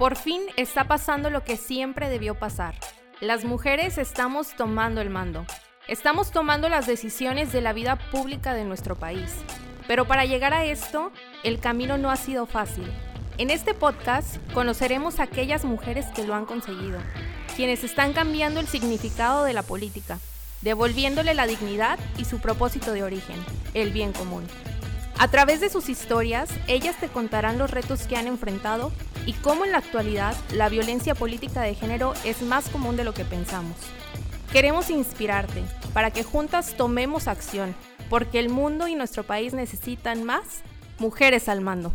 Por fin está pasando lo que siempre debió pasar. Las mujeres estamos tomando el mando. Estamos tomando las decisiones de la vida pública de nuestro país. Pero para llegar a esto, el camino no ha sido fácil. En este podcast conoceremos a aquellas mujeres que lo han conseguido, quienes están cambiando el significado de la política, devolviéndole la dignidad y su propósito de origen, el bien común. A través de sus historias, ellas te contarán los retos que han enfrentado y cómo en la actualidad la violencia política de género es más común de lo que pensamos. Queremos inspirarte para que juntas tomemos acción, porque el mundo y nuestro país necesitan más mujeres al mando.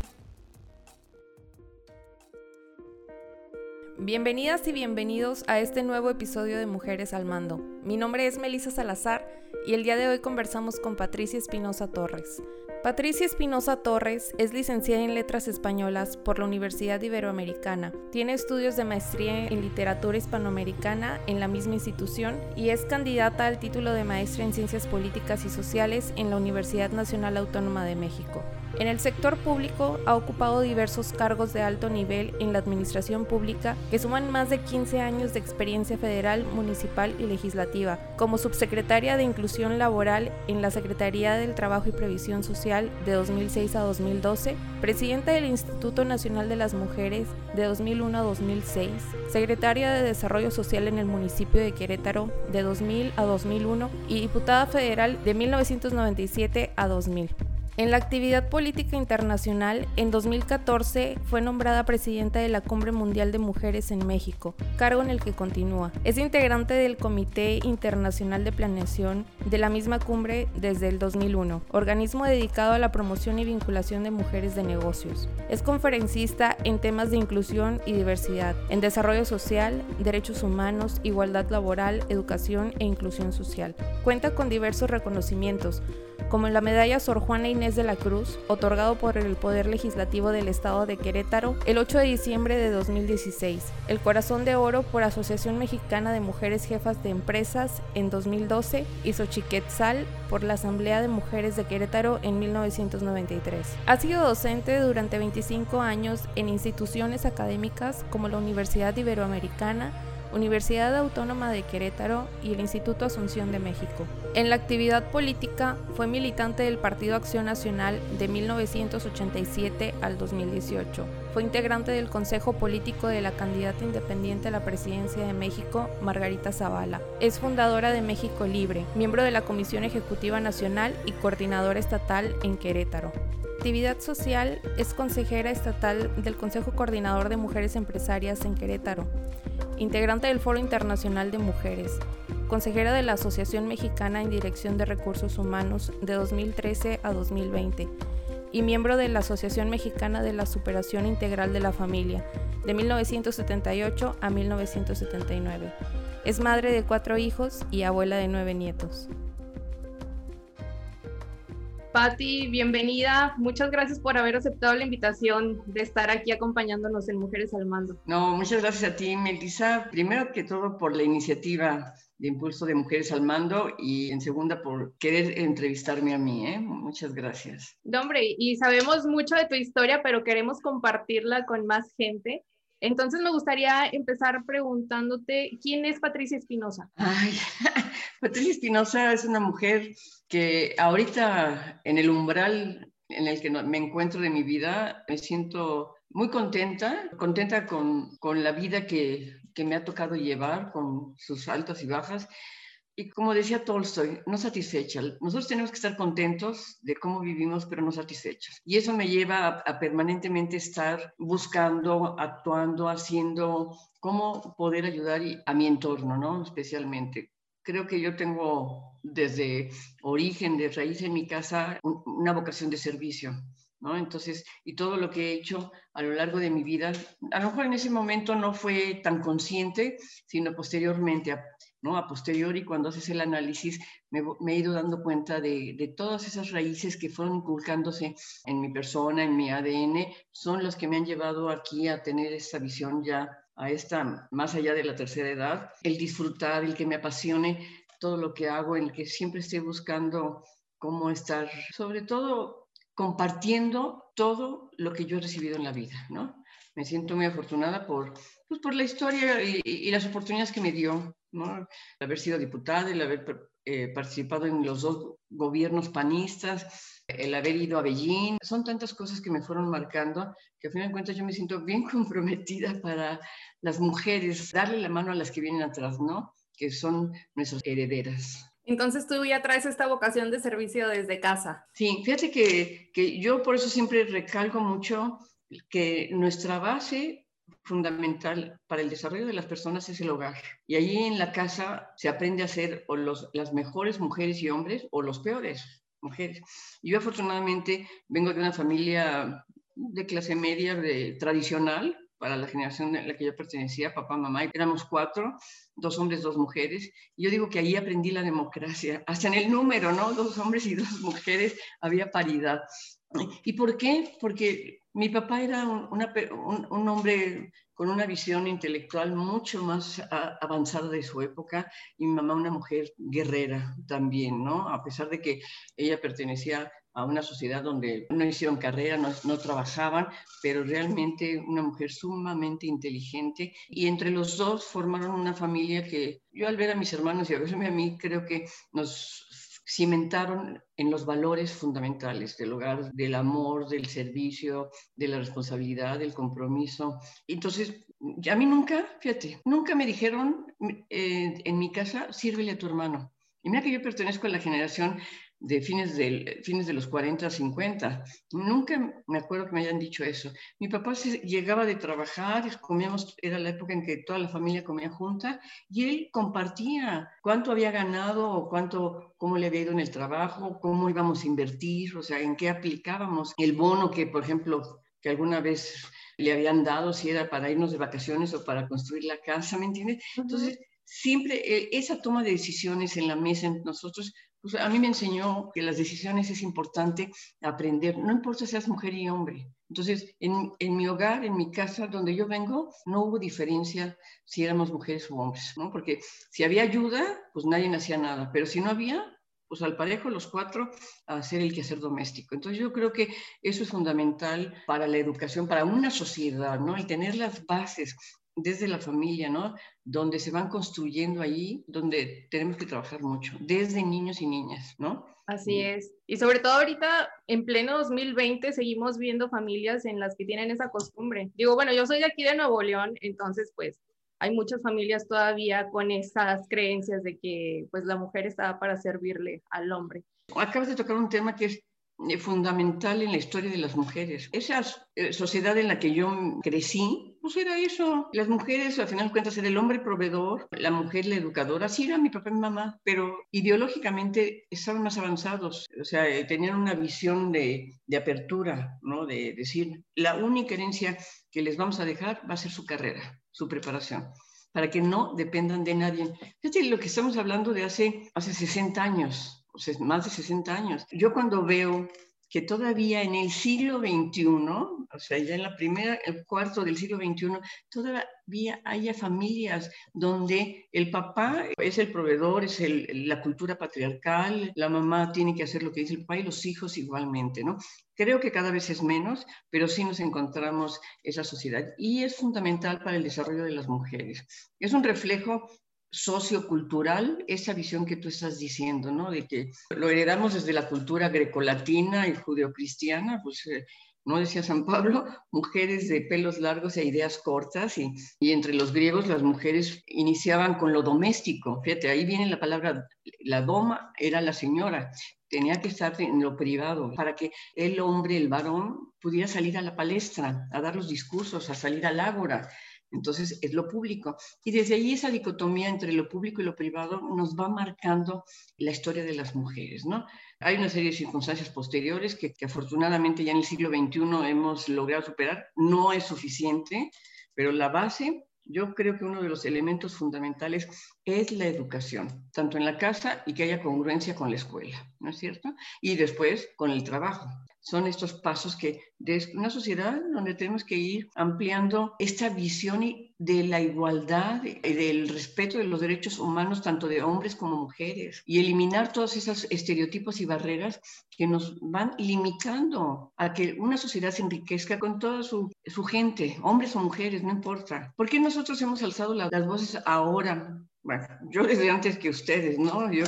Bienvenidas y bienvenidos a este nuevo episodio de Mujeres al Mando. Mi nombre es Melissa Salazar y el día de hoy conversamos con Patricia Espinosa Torres. Patricia Espinosa Torres es licenciada en Letras Españolas por la Universidad Iberoamericana. Tiene estudios de maestría en literatura hispanoamericana en la misma institución y es candidata al título de maestra en Ciencias Políticas y Sociales en la Universidad Nacional Autónoma de México. En el sector público ha ocupado diversos cargos de alto nivel en la administración pública que suman más de 15 años de experiencia federal, municipal y legislativa, como subsecretaria de Inclusión Laboral en la Secretaría del Trabajo y Previsión Social de 2006 a 2012, presidenta del Instituto Nacional de las Mujeres de 2001 a 2006, secretaria de Desarrollo Social en el municipio de Querétaro de 2000 a 2001 y diputada federal de 1997 a 2000. En la actividad política internacional, en 2014 fue nombrada presidenta de la Cumbre Mundial de Mujeres en México, cargo en el que continúa. Es integrante del Comité Internacional de Planeación de la misma cumbre desde el 2001, organismo dedicado a la promoción y vinculación de mujeres de negocios. Es conferencista en temas de inclusión y diversidad, en desarrollo social, derechos humanos, igualdad laboral, educación e inclusión social. Cuenta con diversos reconocimientos, como la medalla Sor Juana Inés de la Cruz, otorgado por el Poder Legislativo del Estado de Querétaro el 8 de diciembre de 2016, el Corazón de Oro por Asociación Mexicana de Mujeres Jefas de Empresas en 2012 y Xochiquetzal por la Asamblea de Mujeres de Querétaro en 1993. Ha sido docente durante 25 años en instituciones académicas como la Universidad Iberoamericana, Universidad Autónoma de Querétaro y el Instituto Asunción de México. En la actividad política fue militante del Partido Acción Nacional de 1987 al 2018. Fue integrante del Consejo Político de la candidata independiente a la presidencia de México, Margarita Zavala. Es fundadora de México Libre, miembro de la Comisión Ejecutiva Nacional y coordinadora estatal en Querétaro actividad social es consejera estatal del Consejo Coordinador de Mujeres Empresarias en Querétaro integrante del Foro Internacional de Mujeres, consejera de la Asociación Mexicana en Dirección de Recursos Humanos de 2013 a 2020 y miembro de la Asociación Mexicana de la Superación Integral de la Familia de 1978 a 1979. Es madre de cuatro hijos y abuela de nueve nietos. Patti, bienvenida. Muchas gracias por haber aceptado la invitación de estar aquí acompañándonos en Mujeres al Mando. No, muchas gracias a ti, Melissa. Primero que todo por la iniciativa de impulso de Mujeres al Mando y en segunda por querer entrevistarme a mí. ¿eh? Muchas gracias. No, hombre, y sabemos mucho de tu historia, pero queremos compartirla con más gente. Entonces me gustaría empezar preguntándote, ¿quién es Patricia Espinosa? Patricia Espinosa es una mujer que ahorita en el umbral en el que me encuentro de mi vida, me siento muy contenta, contenta con, con la vida que, que me ha tocado llevar, con sus altas y bajas, y como decía Tolstoy, no satisfecha. Nosotros tenemos que estar contentos de cómo vivimos, pero no satisfechos. Y eso me lleva a, permanentemente estar buscando, actuando, haciendo, cómo poder ayudar a mi entorno, ¿no? Especialmente. Creo que yo tengo desde origen, de raíz en mi casa, una vocación de servicio. ¿No? Entonces, y todo lo que he hecho a lo largo de mi vida, a lo mejor en ese momento no fue tan consciente, sino posteriormente, a posteriori, cuando haces el análisis, me, he ido dando cuenta de, todas esas raíces que fueron inculcándose en mi persona, en mi ADN, son los que me han llevado aquí a tener esta visión ya a esta, más allá de la tercera edad, el disfrutar, el que me apasione todo lo que hago, el que siempre esté buscando cómo estar, sobre todo compartiendo todo lo que yo he recibido en la vida, ¿no? Me siento muy afortunada por, pues, por la historia y, las oportunidades que me dio, ¿no? El haber sido diputada, el haber eh, participado en los dos gobiernos panistas, el haber ido a Beijing. Son tantas cosas que me fueron marcando que a fin de cuentas yo me siento bien comprometida para las mujeres, darle la mano a las que vienen atrás, ¿no? Que son nuestras herederas. Entonces tú ya traes esta vocación de servicio desde casa. Sí, fíjate que, que yo por eso siempre recalco mucho que nuestra base fundamental para el desarrollo de las personas es el hogar. Y allí en la casa se aprende a ser o los, las mejores mujeres y hombres o los peores mujeres. Yo afortunadamente vengo de una familia de clase media de, tradicional, para la generación a la que yo pertenecía, papá, mamá, éramos cuatro, dos hombres, dos mujeres. Y yo digo que ahí aprendí la democracia, hasta en el número, ¿no? Dos hombres y dos mujeres había paridad. ¿Y por qué? Porque mi papá era un, hombre con una visión intelectual mucho más avanzada de su época y mi mamá una mujer guerrera también, ¿no? A pesar de que ella pertenecía a una sociedad donde no hicieron carrera, no, trabajaban, pero realmente una mujer sumamente inteligente. Y entre los dos formaron una familia que yo al ver a mis hermanos y a verme a mí, creo que nos cimentaron en los valores fundamentales del hogar, del amor, del servicio, de la responsabilidad, del compromiso. Entonces, a mí nunca, fíjate, nunca me dijeron eh, en mi casa, sírvele a tu hermano. Y mira que yo pertenezco a la generación de fines, del, fines de los 40, 50. Nunca me acuerdo que me hayan dicho eso. Mi papá se, llegaba de trabajar, comíamos, era la época en que toda la familia comía junta, y él compartía cuánto había ganado o cuánto, cómo le había ido en el trabajo, cómo íbamos a invertir, o sea, en qué aplicábamos el bono que, por ejemplo, que alguna vez le habían dado, si era para irnos de vacaciones o para construir la casa, ¿me entiendes? Entonces, siempre eh, esa toma de decisiones en la mesa nosotros a mí me enseñó que las decisiones es importante aprender, no importa si seas mujer y hombre. Entonces, en, en, mi hogar, en mi casa, donde yo vengo, no hubo diferencia si éramos mujeres o hombres, ¿no? Porque si había ayuda, pues nadie hacía nada, pero si no había, pues al parejo los cuatro a hacer el quehacer doméstico. Entonces yo creo que eso es fundamental para la educación, para una sociedad, ¿no? El tener las bases desde la familia, ¿no? Donde se van construyendo ahí, donde tenemos que trabajar mucho, desde niños y niñas, ¿no? Así es. Y sobre todo ahorita, en pleno 2020, seguimos viendo familias en las que tienen esa costumbre. Digo, bueno, yo soy de aquí de Nuevo León, entonces pues hay muchas familias todavía con esas creencias de que pues la mujer estaba para servirle al hombre. Acabas de tocar un tema que es eh, fundamental en la historia de las mujeres. Esa eh, sociedad en la que yo crecí, pues era eso. Las mujeres, al final de cuentas, era el hombre proveedor, la mujer la educadora. Así era mi papá y mi mamá, pero ideológicamente estaban más avanzados. O sea, eh, tenían una visión de, de apertura, ¿no? De decir, la única herencia que les vamos a dejar va a ser su carrera, su preparación para que no dependan de nadie. Fíjate lo que estamos hablando de hace, hace 60 años más de 60 años. Yo cuando veo que todavía en el siglo XXI, o sea, ya en la primera, el cuarto del siglo XXI, todavía haya familias donde el papá es el proveedor, es la cultura patriarcal, la mamá tiene que hacer lo que dice el papá y los hijos igualmente, ¿no? Creo que cada vez es menos, pero sí nos encontramos esa sociedad y es fundamental para el desarrollo de las mujeres. Es un reflejo sociocultural esa visión que tú estás diciendo, ¿no? De que lo heredamos desde la cultura grecolatina y judeocristiana, pues eh, no decía San Pablo, mujeres de pelos largos e ideas cortas, y, y, entre los griegos las mujeres iniciaban con lo doméstico. Fíjate, ahí viene la palabra, la doma era la señora, tenía que estar en lo privado para que el hombre, el varón, pudiera salir a la palestra, a dar los discursos, a salir al ágora. Entonces, es lo público. Y desde ahí esa dicotomía entre lo público y lo privado nos va marcando la historia de las mujeres, ¿no? Hay una serie de circunstancias posteriores que, que afortunadamente ya en el siglo XXI hemos logrado superar. No es suficiente, pero la base yo creo que uno de los elementos fundamentales es la educación, tanto en la casa y que haya congruencia con la escuela, ¿no es cierto? Y después con el trabajo. Son estos pasos que de una sociedad donde tenemos que ir ampliando esta visión y de la igualdad y del respeto de los derechos humanos tanto de hombres como mujeres y eliminar todos esos estereotipos y barreras que nos van limitando a que una sociedad se enriquezca con toda su, su gente, hombres o mujeres, no importa. ¿Por qué nosotros hemos alzado las voces ahora? Bueno, yo desde antes que ustedes, ¿no? Yo,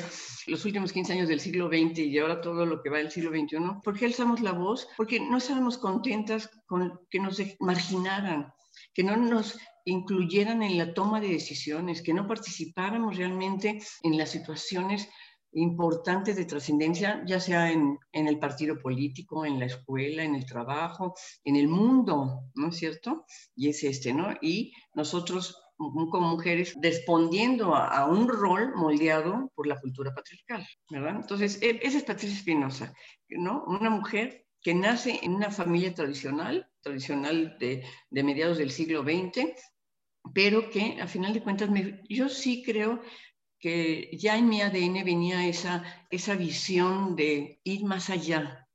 los últimos 15 años del siglo XX y ahora todo lo que va del siglo XXI, ¿por qué alzamos la voz? Porque no estábamos contentas con que nos marginaran, que no nos incluyeran en la toma de decisiones, que no participáramos realmente en las situaciones importantes de trascendencia, ya sea en, en, el partido político, en la escuela, en el trabajo, en el mundo, ¿no es cierto? Y es este, ¿no? Y nosotros como mujeres respondiendo a, un rol moldeado por la cultura patriarcal, ¿verdad? Entonces, e, esa es Patricia Espinosa, ¿no? Una mujer que nace en una familia tradicional, tradicional de, de mediados del siglo XX, pero que a final de cuentas yo sí creo que ya en mi ADN venía esa, esa visión de ir más allá,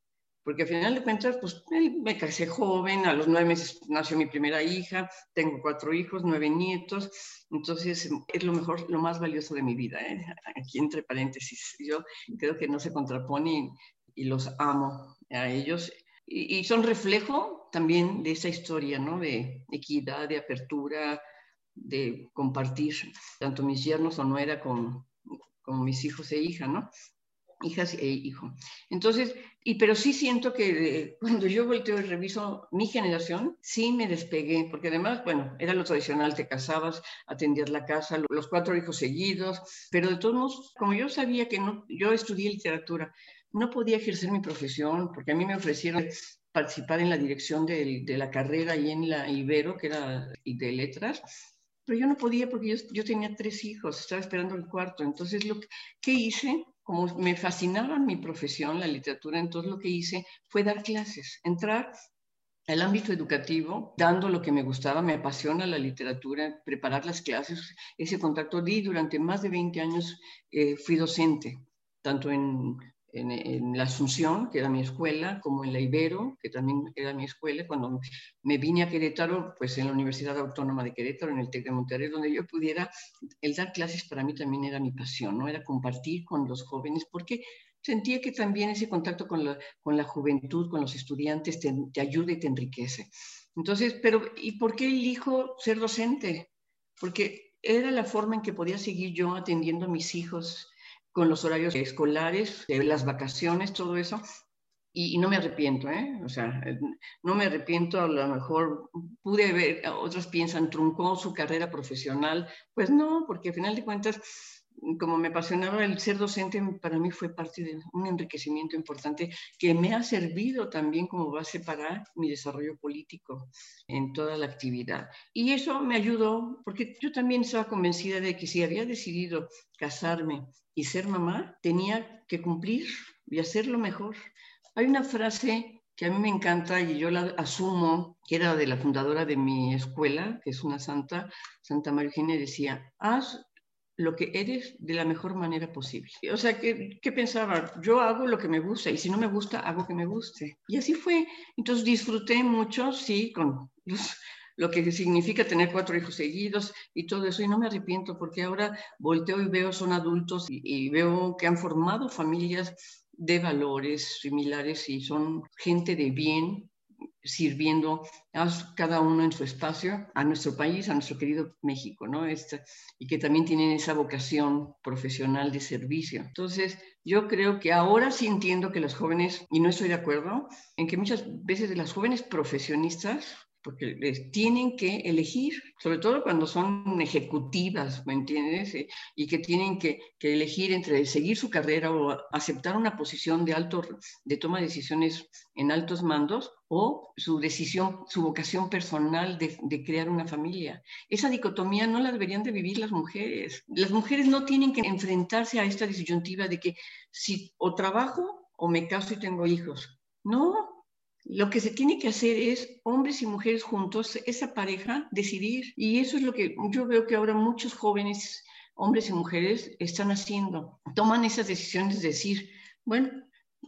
porque a final de cuentas, pues me casé joven, a los nueve meses nació mi primera hija, tengo cuatro hijos, nueve nietos, entonces es lo mejor, lo más valioso de mi vida, ¿eh? aquí entre paréntesis, yo creo que no se contrapone y, los amo a ellos, y, y, son reflejo también de esa historia, ¿no? De equidad, de apertura, de compartir tanto mis yernos o no era con, con mis hijos e hija, ¿no? Hijas e hijo. Entonces, y pero sí siento que cuando yo volteo y reviso mi generación, sí me despegué, porque además, bueno, era lo tradicional, te casabas, atendías la casa, los cuatro hijos seguidos, pero de todos modos, como yo sabía que no, yo estudié literatura, no podía ejercer mi profesión, porque a mí me ofrecieron participar en la dirección de, la carrera y en la Ibero, que era de letras, pero yo no podía porque yo, tenía tres hijos, estaba esperando el cuarto. Entonces, lo que hice, como me fascinaba mi profesión, la literatura, entonces lo que hice fue dar clases, entrar al ámbito educativo, dando lo que me gustaba, me apasiona la literatura, preparar las clases, ese contacto. Di durante más de 20 años, eh, fui docente, tanto en en, la Asunción, que era mi escuela, como en la Ibero, que también era mi escuela. Cuando me vine a Querétaro, pues en la Universidad Autónoma de Querétaro, en el TEC de Monterrey, donde yo pudiera, el dar clases para mí también era mi pasión, ¿no? Era compartir con los jóvenes, porque sentía que también ese contacto con la, con la juventud, con los estudiantes, te, te ayuda y te enriquece. Entonces, pero ¿y por qué elijo ser docente? Porque era la forma en que podía seguir yo atendiendo a mis hijos, con los horarios escolares, las vacaciones, todo eso. Y, no me arrepiento, ¿eh? O sea, no me arrepiento, a lo mejor pude ver, otros piensan, truncó su carrera profesional. Pues no, porque al final de cuentas como me apasionaba el ser docente, para mí fue parte de un enriquecimiento importante que me ha servido también como base para mi desarrollo político en toda la actividad. Y eso me ayudó, porque yo también estaba convencida de que si había decidido casarme y ser mamá, tenía que cumplir y hacerlo mejor. Hay una frase que a mí me encanta y yo la asumo, que era de la fundadora de mi escuela, que es una santa, Santa María Eugenia, decía, haz lo que eres de la mejor manera posible. O sea, ¿qué, ¿qué, pensaba? Yo hago lo que me gusta y si no me gusta, hago que me guste. Y así fue. Entonces disfruté mucho, sí, con lo que significa tener cuatro hijos seguidos y todo eso. Y no me arrepiento porque ahora volteo y veo, son adultos y, y veo que han formado familias de valores similares y son gente de bien, sirviendo a cada uno en su espacio, a nuestro país, a nuestro querido México, ¿no? Este, y que también tienen esa vocación profesional de servicio. Entonces, yo creo que ahora sí entiendo que los jóvenes, y no estoy de acuerdo, en que muchas veces de las jóvenes profesionistas porque les tienen que elegir, sobre todo cuando son ejecutivas, ¿me entiendes? Eh, y que tienen que, elegir entre seguir su carrera o aceptar una posición de alto, de toma de decisiones en altos mandos o su decisión, su vocación personal de, de, crear una familia. Esa dicotomía no la deberían de vivir las mujeres. Las mujeres no tienen que enfrentarse a esta disyuntiva de que si o trabajo o me caso y tengo hijos. No, lo que se tiene que hacer es hombres y mujeres juntos, esa pareja, decidir. Y eso es lo que yo veo que ahora muchos jóvenes, hombres y mujeres, están haciendo. Toman esas decisiones de decir, bueno,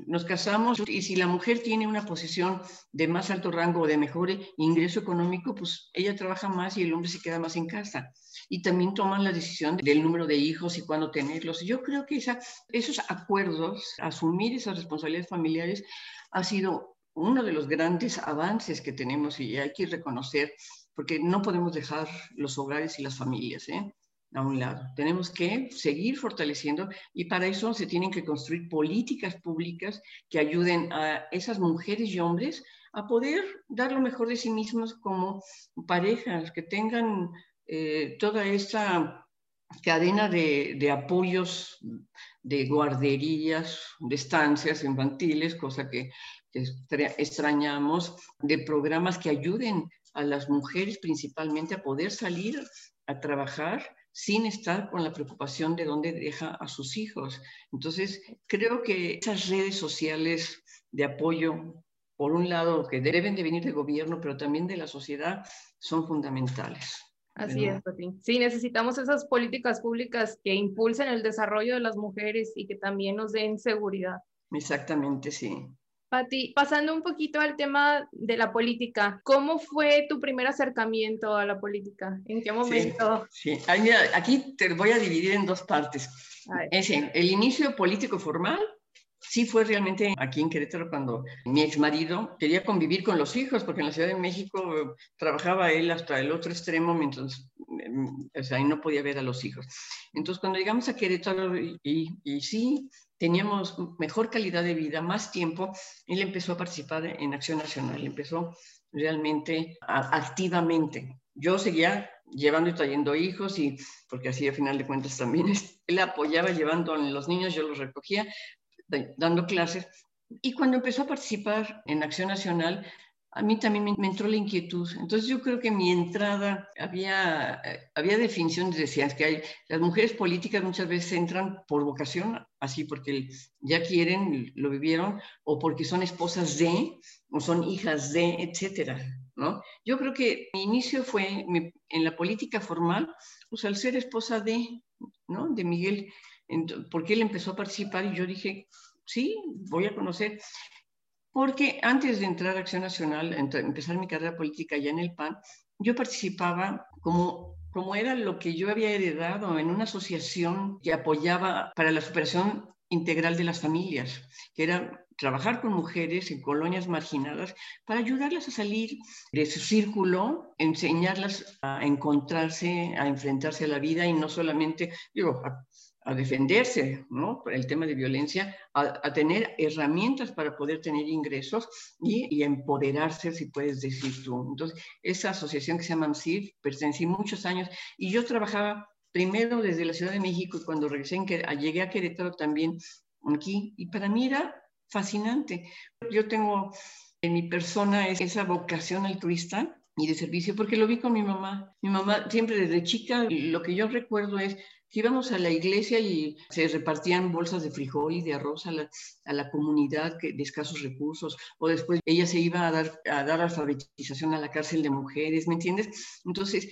nos casamos y si la mujer tiene una posición de más alto rango o de mejor ingreso económico, pues ella trabaja más y el hombre se queda más en casa. Y también toman la decisión del número de hijos y cuándo tenerlos. Yo creo que esa, esos acuerdos, asumir esas responsabilidades familiares, ha sido uno de los grandes avances que tenemos y hay que reconocer, porque no podemos dejar los hogares y las familias. ¿eh? a un lado. Tenemos que seguir fortaleciendo y para eso se tienen que construir políticas públicas que ayuden a esas mujeres y hombres a poder dar lo mejor de sí mismos como parejas, que tengan eh, toda esta cadena de, de, apoyos, de guarderías, de estancias infantiles, cosa que, que extrañamos, de programas que ayuden a las mujeres principalmente a poder salir a trabajar sin estar con la preocupación de dónde deja a sus hijos. Entonces, creo que esas redes sociales de apoyo, por un lado, que deben de venir del gobierno, pero también de la sociedad, son fundamentales. Así es, Pati. Sí, necesitamos esas políticas públicas que impulsen el desarrollo de las mujeres y que también nos den seguridad. Exactamente, sí. Pati, pasando un poquito al tema de la política, ¿cómo fue tu primer acercamiento a la política? ¿En qué momento? Sí, aquí te voy a dividir en dos partes. Es el inicio político formal, sí fue realmente aquí en Querétaro cuando mi ex marido quería convivir con los hijos, porque en la Ciudad de México trabajaba él hasta el otro extremo, mientras mm, o sea, ahí no podía ver a los hijos. Entonces, cuando llegamos a Querétaro, y, y sí, teníamos mejor calidad de vida, más tiempo, él empezó a participar en Acción Nacional, empezó realmente activamente. Yo seguía llevando y trayendo hijos y porque así a final de cuentas también él apoyaba llevando a los niños, yo los recogía, dando clases. Y cuando empezó a participar en Acción Nacional, a mí también me, entró la inquietud. Entonces yo creo que mi entrada, había, eh, había definiciones, decían que hay, las mujeres políticas muchas veces entran por vocación, así porque ya quieren, lo vivieron, o porque son esposas de, o son hijas de, etcétera. ¿no? Yo creo que mi inicio fue en la política formal, pues al ser esposa de, ¿no? de Miguel, porque él empezó a participar y yo dije, sí, voy a conocer. Porque antes de entrar a Acción Nacional, empezar mi carrera política ya en el PAN, yo participaba como, como era lo que yo había heredado en una asociación que apoyaba para la superación integral de las familias, que era trabajar con mujeres en colonias marginadas para ayudarlas a salir de su círculo, enseñarlas a encontrarse, a enfrentarse a la vida y no solamente, digo, a defenderse, ¿no? Por el tema de violencia, a, tener herramientas para poder tener ingresos y, empoderarse, si puedes decir tú. Entonces, esa asociación que se llama AMSIR, pertenecí muchos años y yo trabajaba primero desde la Ciudad de México y cuando regresé, en, llegué a Querétaro también aquí y para mí era fascinante. Yo tengo en mi persona esa vocación altruista y de servicio, porque lo vi con mi mamá. Mi mamá siempre desde chica, lo que yo recuerdo es íbamos a la iglesia y se repartían bolsas de frijol y de arroz a la, a la comunidad de escasos recursos, o después ella se iba a dar, a dar alfabetización a la cárcel de mujeres, ¿me entiendes? Entonces,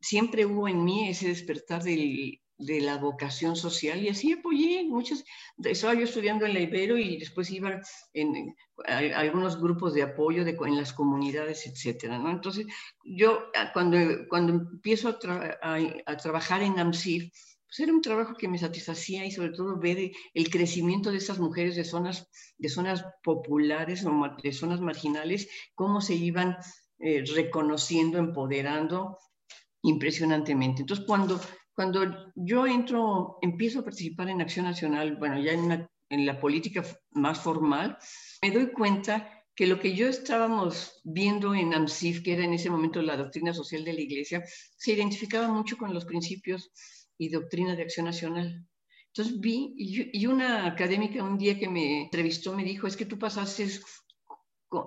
siempre hubo en mí ese despertar del, de la vocación social y así apoyé muchas, estaba yo estudiando en la Ibero y después iba en, algunos grupos de apoyo de, en las comunidades, etcétera, ¿no? Entonces, yo ah, cuando, cuando empiezo a, a trabajar en AMSIF, pues era un trabajo que me satisfacía y sobre todo ver el crecimiento de esas mujeres de zonas, de zonas populares o de zonas marginales, cómo se iban eh, reconociendo, empoderando impresionantemente. Entonces, cuando, cuando yo entro, empiezo a participar en Acción Nacional, bueno, ya en, en la política más formal, me doy cuenta que lo que yo estábamos viendo en AMSIF, que era en ese momento la doctrina social de la Iglesia, se identificaba mucho con los principios y Doctrina de Acción Nacional. Entonces vi, y, una académica un día que me entrevistó me dijo, es que tú pasaste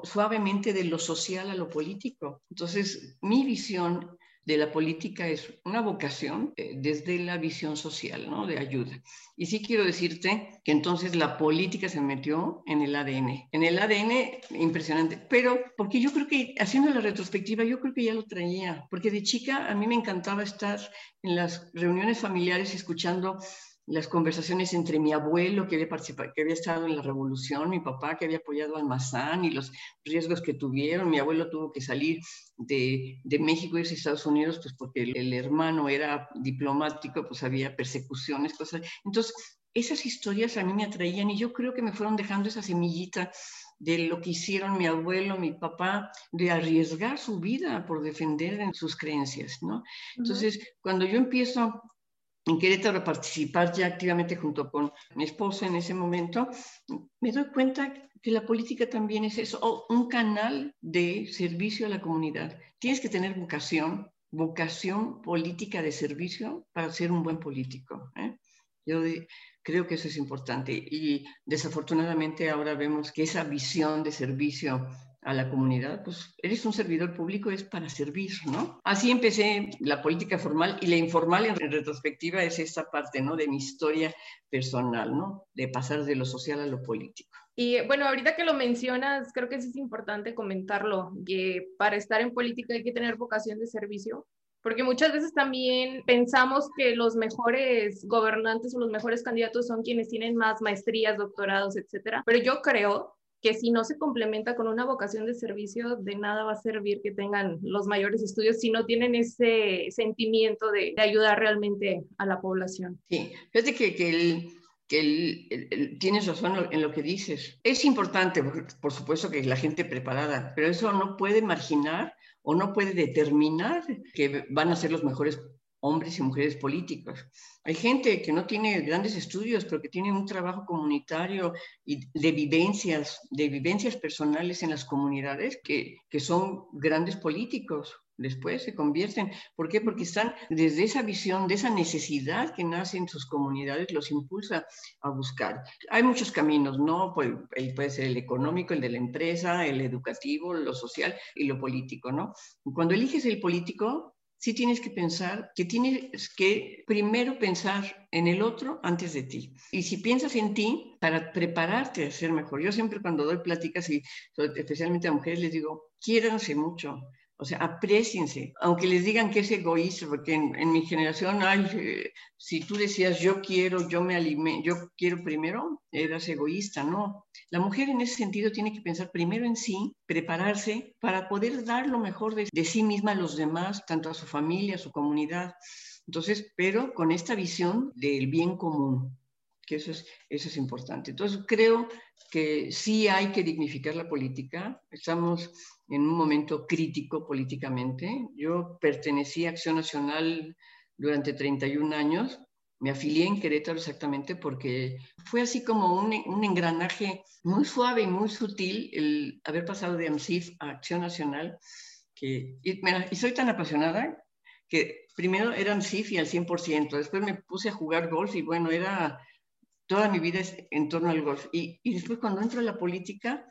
suavemente de lo social a lo político. Entonces, mi visión de la política es una vocación eh, desde la visión social, ¿no? De ayuda. Y sí quiero decirte que entonces la política se metió en el ADN. En el ADN, impresionante. Pero porque yo creo que, haciendo la retrospectiva, yo creo que ya lo traía. Porque de chica a mí me encantaba estar en las reuniones familiares escuchando las conversaciones entre mi abuelo que había participado, que había estado en la revolución, mi papá que había apoyado al Mazán y los riesgos que tuvieron. Mi abuelo tuvo que salir de, de México y irse a Estados Unidos, pues porque el, el, hermano era diplomático, pues había persecuciones, cosas. Entonces, esas historias a mí me atraían y yo creo que me fueron dejando esa semillita de lo que hicieron mi abuelo, mi papá, de arriesgar su vida por defender en sus creencias, ¿no? Entonces, cuando yo empiezo en Querétaro participar ya activamente junto con mi esposa en ese momento, me doy cuenta que la política también es eso, un canal de servicio a la comunidad. Tienes que tener vocación, vocación política de servicio para ser un buen político. ¿eh? Yo creo que eso es importante y desafortunadamente ahora vemos que esa visión de servicio a la comunidad, pues eres un servidor público, es para servir, ¿no? Así empecé la política formal y la informal en retrospectiva es esta parte, ¿no? De mi historia personal, ¿no? De pasar de lo social a lo político. Y bueno, ahorita que lo mencionas, creo que es importante comentarlo, que para estar en política hay que tener vocación de servicio, porque muchas veces también pensamos que los mejores gobernantes o los mejores candidatos son quienes tienen más maestrías, doctorados, etcétera. Pero yo creo que si no se complementa con una vocación de servicio, de nada va a servir que tengan los mayores estudios si no tienen ese sentimiento de, de ayudar realmente a la población. Sí, fíjate que, que el, que el, el, tienes razón en lo que dices. Es importante, por supuesto, que la gente preparada, pero eso no puede marginar o no puede determinar que van a ser los mejores hombres y mujeres políticos. Hay gente que no tiene grandes estudios, pero que tiene un trabajo comunitario y de vivencias, de vivencias personales en las comunidades que, que son grandes políticos. Después se convierten. ¿Por qué? Porque están desde esa visión, de esa necesidad que nace en sus comunidades, los impulsa a buscar. Hay muchos caminos, ¿no? Pues, puede ser el económico, el de la empresa, el educativo, lo social y lo político, ¿no? Cuando eliges el político, sí tienes que pensar que tienes que primero pensar en el otro antes de ti. Y si piensas en ti, para prepararte a ser mejor. Yo siempre cuando doy pláticas, y especialmente a mujeres, les digo, quiéranse mucho o sea, apreciense, aunque les digan que es egoísta, porque en, mi generación, ay, eh, si tú decías yo quiero, yo me alimento, yo quiero primero, eras egoísta, no. La mujer en ese sentido tiene que pensar primero en sí, prepararse para poder dar lo mejor de, de sí misma a los demás, tanto a su familia, a su comunidad. Entonces, pero con esta visión del bien común, que eso es, eso es importante. Entonces, creo que sí hay que dignificar la política. Estamos en un momento crítico políticamente. Yo pertenecí a Acción Nacional durante 31 años. Me afilié en Querétaro exactamente porque fue así como un, un engranaje muy suave y muy sutil el haber pasado de AMSIF a Acción Nacional. Que, y, y soy tan apasionada que primero era AMSIF y al 100%, después me puse a jugar golf y bueno, era toda mi vida es en torno al golf. Y, y después cuando entro a la política,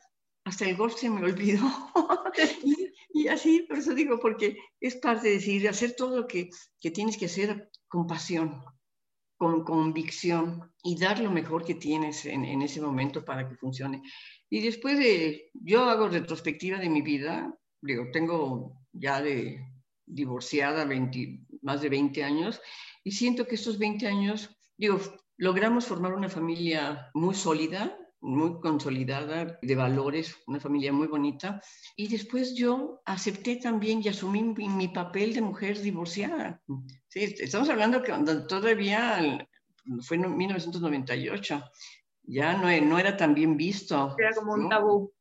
hasta el golf se me olvidó. y, y, así, por eso digo, porque es parte de decir, hacer todo lo que, que tienes que hacer con pasión, con convicción y dar lo mejor que tienes en, en, ese momento para que funcione. Y después de, yo hago retrospectiva de mi vida, digo, tengo ya de divorciada 20, más de 20 años y siento que estos 20 años, digo, logramos formar una familia muy sólida, muy consolidada de valores, una familia muy bonita. Y después yo acepté también y asumí mi, mi papel de mujer divorciada. Sí, estamos hablando que todavía fue en 1998, ya no, no era tan bien visto. Era como un tabú.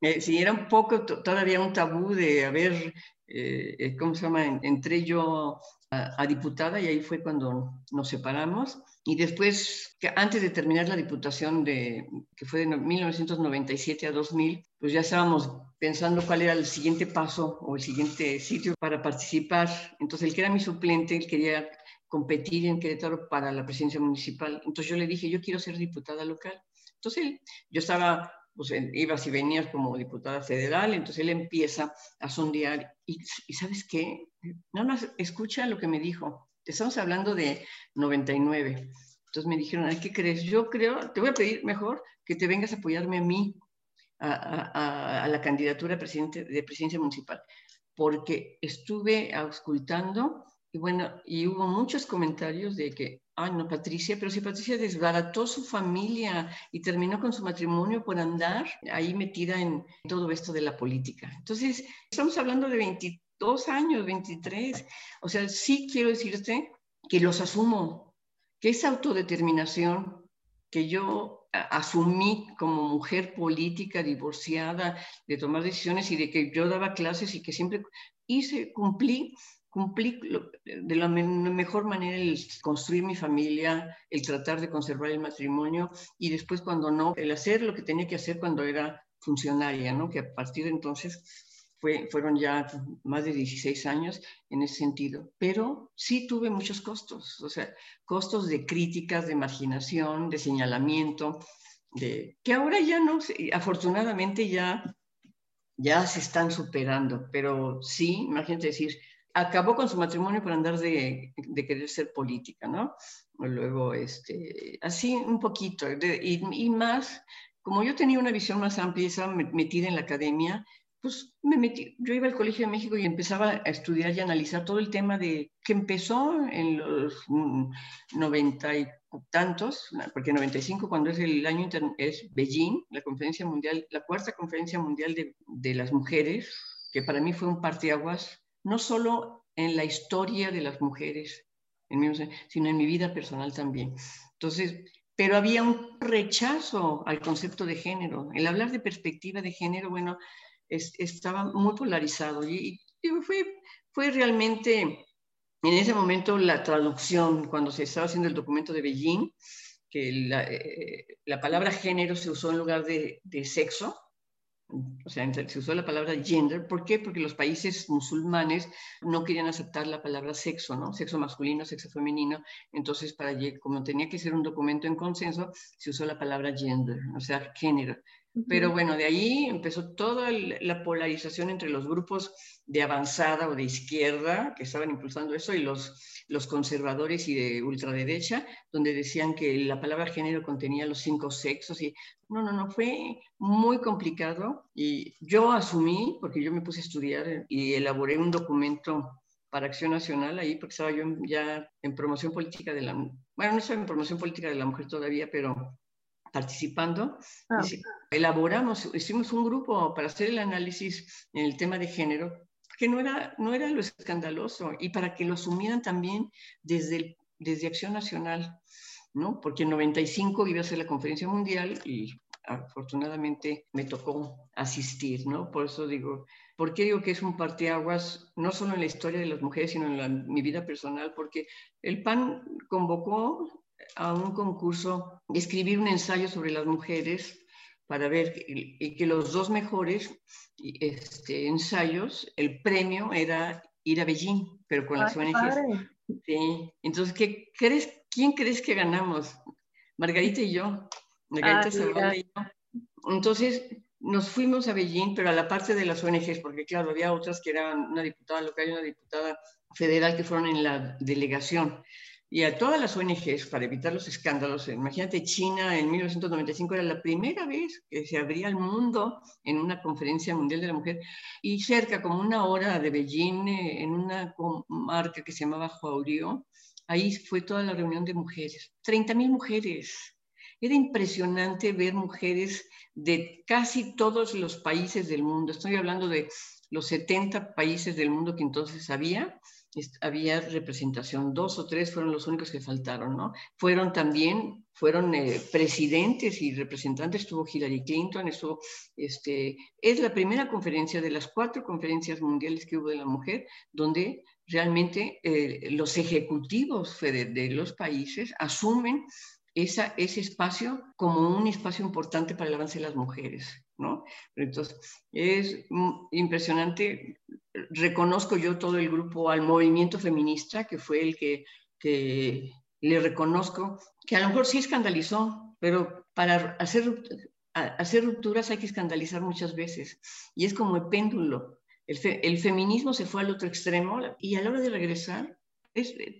Eh, sí, era un poco todavía un tabú de haber, eh, ¿cómo se llama? Entré yo a, a diputada y ahí fue cuando nos separamos. Y después, que antes de terminar la diputación, de, que fue de 1997 a 2000, pues ya estábamos pensando cuál era el siguiente paso o el siguiente sitio para participar. Entonces, el que era mi suplente, él quería competir en Querétaro para la presidencia municipal. Entonces yo le dije, yo quiero ser diputada local. Entonces él, yo estaba, pues ibas y venías como diputada federal, entonces él empieza a sondear y, y ¿sabes qué? Nada más escucha lo que me dijo estamos hablando de 99. Entonces me dijeron, ¿qué crees? Yo creo, te voy a pedir mejor que te vengas a apoyarme a mí, a, la candidatura presidente, de presidencia municipal, porque estuve auscultando y bueno, y hubo muchos comentarios de que ay no, Patricia, pero si Patricia desbarató su familia y terminó con su matrimonio por andar ahí metida en todo esto de la política. Entonces, estamos hablando de 22 años, 23. O sea, sí quiero decirte que los asumo, que esa autodeterminación que yo asumí como mujer política, divorciada, de tomar decisiones y de que yo daba clases y que siempre hice, cumplí, cumplí de la mejor manera el construir mi familia, el tratar de conservar el matrimonio y después cuando no, el hacer lo que tenía que hacer cuando era funcionaria, ¿no? Que a partir de entonces fue, fueron ya más de 16 años en ese sentido, pero sí tuve muchos costos, o sea, costos de críticas, de marginación, de señalamiento, de que ahora ya no, afortunadamente ya, ya se están superando, pero sí, imagínate decir, acabó con su matrimonio por andar de, de querer ser política, ¿no? Luego, este, así un poquito, y, más, como yo tenía una visión más amplia estaba metida en la academia, pues me metí, yo iba al Colegio de México y empezaba a estudiar y analizar todo el tema de que empezó en los mm, noventa y tantos, porque 95 cuando es el año es Beijing, la conferencia mundial, la cuarta conferencia mundial de, de las mujeres, que para mí fue un parteaguas, no solo en la historia de las mujeres, sino en mi vida personal también. Entonces, pero había un rechazo al concepto de género. El hablar de perspectiva de género, bueno, estaba muy polarizado y, fue, fue realmente en ese momento la traducción, cuando se estaba haciendo el documento de Beijing, que la, eh, la palabra género se usó en lugar de, de, sexo, o sea, se usó la palabra gender. ¿Por qué? Porque los países musulmanes no querían aceptar la palabra sexo, ¿no? Sexo masculino, sexo femenino. Entonces, para, como tenía que ser un documento en consenso, se usó la palabra gender, o sea, género. Pero bueno, de ahí empezó toda la polarización entre los grupos de avanzada o de izquierda que estaban impulsando eso y los, los conservadores y de ultraderecha, donde decían que la palabra género contenía los cinco sexos y no, no, no, fue muy complicado y yo asumí, porque yo me puse a estudiar y elaboré un documento para Acción Nacional ahí, porque estaba yo ya en promoción política de la, bueno, no estaba en promoción política de la mujer todavía, pero participando, ah. elaboramos, hicimos un grupo para hacer el análisis en el tema de género, que no era, no era lo escandaloso, y para que lo asumieran también desde, desde Acción Nacional, ¿no? Porque en 95 iba a ser la conferencia mundial y afortunadamente me tocó asistir, ¿no? Por eso digo, ¿por qué digo que es un parteaguas, no solo en la historia de las mujeres, sino en mi vida personal? Porque el PAN convocó a un concurso escribir un ensayo sobre las mujeres para ver y que los dos mejores este, ensayos, el premio era ir a Beijing, pero con las ONGs. Sí. Entonces, ¿qué crees, ¿quién crees que ganamos? Margarita y yo. Margarita ah, y yo. Entonces, nos fuimos a Beijing, pero a la parte de las ONGs, porque claro, había otras que eran una diputada local y una diputada federal que fueron en la delegación y a todas las ONGs para evitar los escándalos. Imagínate, China en 1995 era la primera vez que se abría el mundo en una conferencia mundial de la mujer y cerca, como una hora de Beijing, eh, en una comarca que se llamaba Huauriu, ahí fue toda la reunión de mujeres, 30.000 mujeres. Era impresionante ver mujeres de casi todos los países del mundo. Estoy hablando de los 70 países del mundo que entonces había había representación, dos o tres fueron los únicos que faltaron, ¿no? Fueron también, fueron eh, presidentes y representantes, estuvo Hillary Clinton, estuvo, este, es la primera conferencia de las cuatro conferencias mundiales que hubo de la mujer, donde realmente eh, los ejecutivos de los países asumen esa, ese espacio como un espacio importante para el avance de las mujeres, ¿no? Entonces, es impresionante, reconozco yo todo el grupo al movimiento feminista, que fue el que, que le reconozco, que a lo mejor sí escandalizó, pero para hacer, hacer rupturas hay que escandalizar muchas veces, y es como el péndulo. El, el feminismo se fue al otro extremo y a la hora de regresar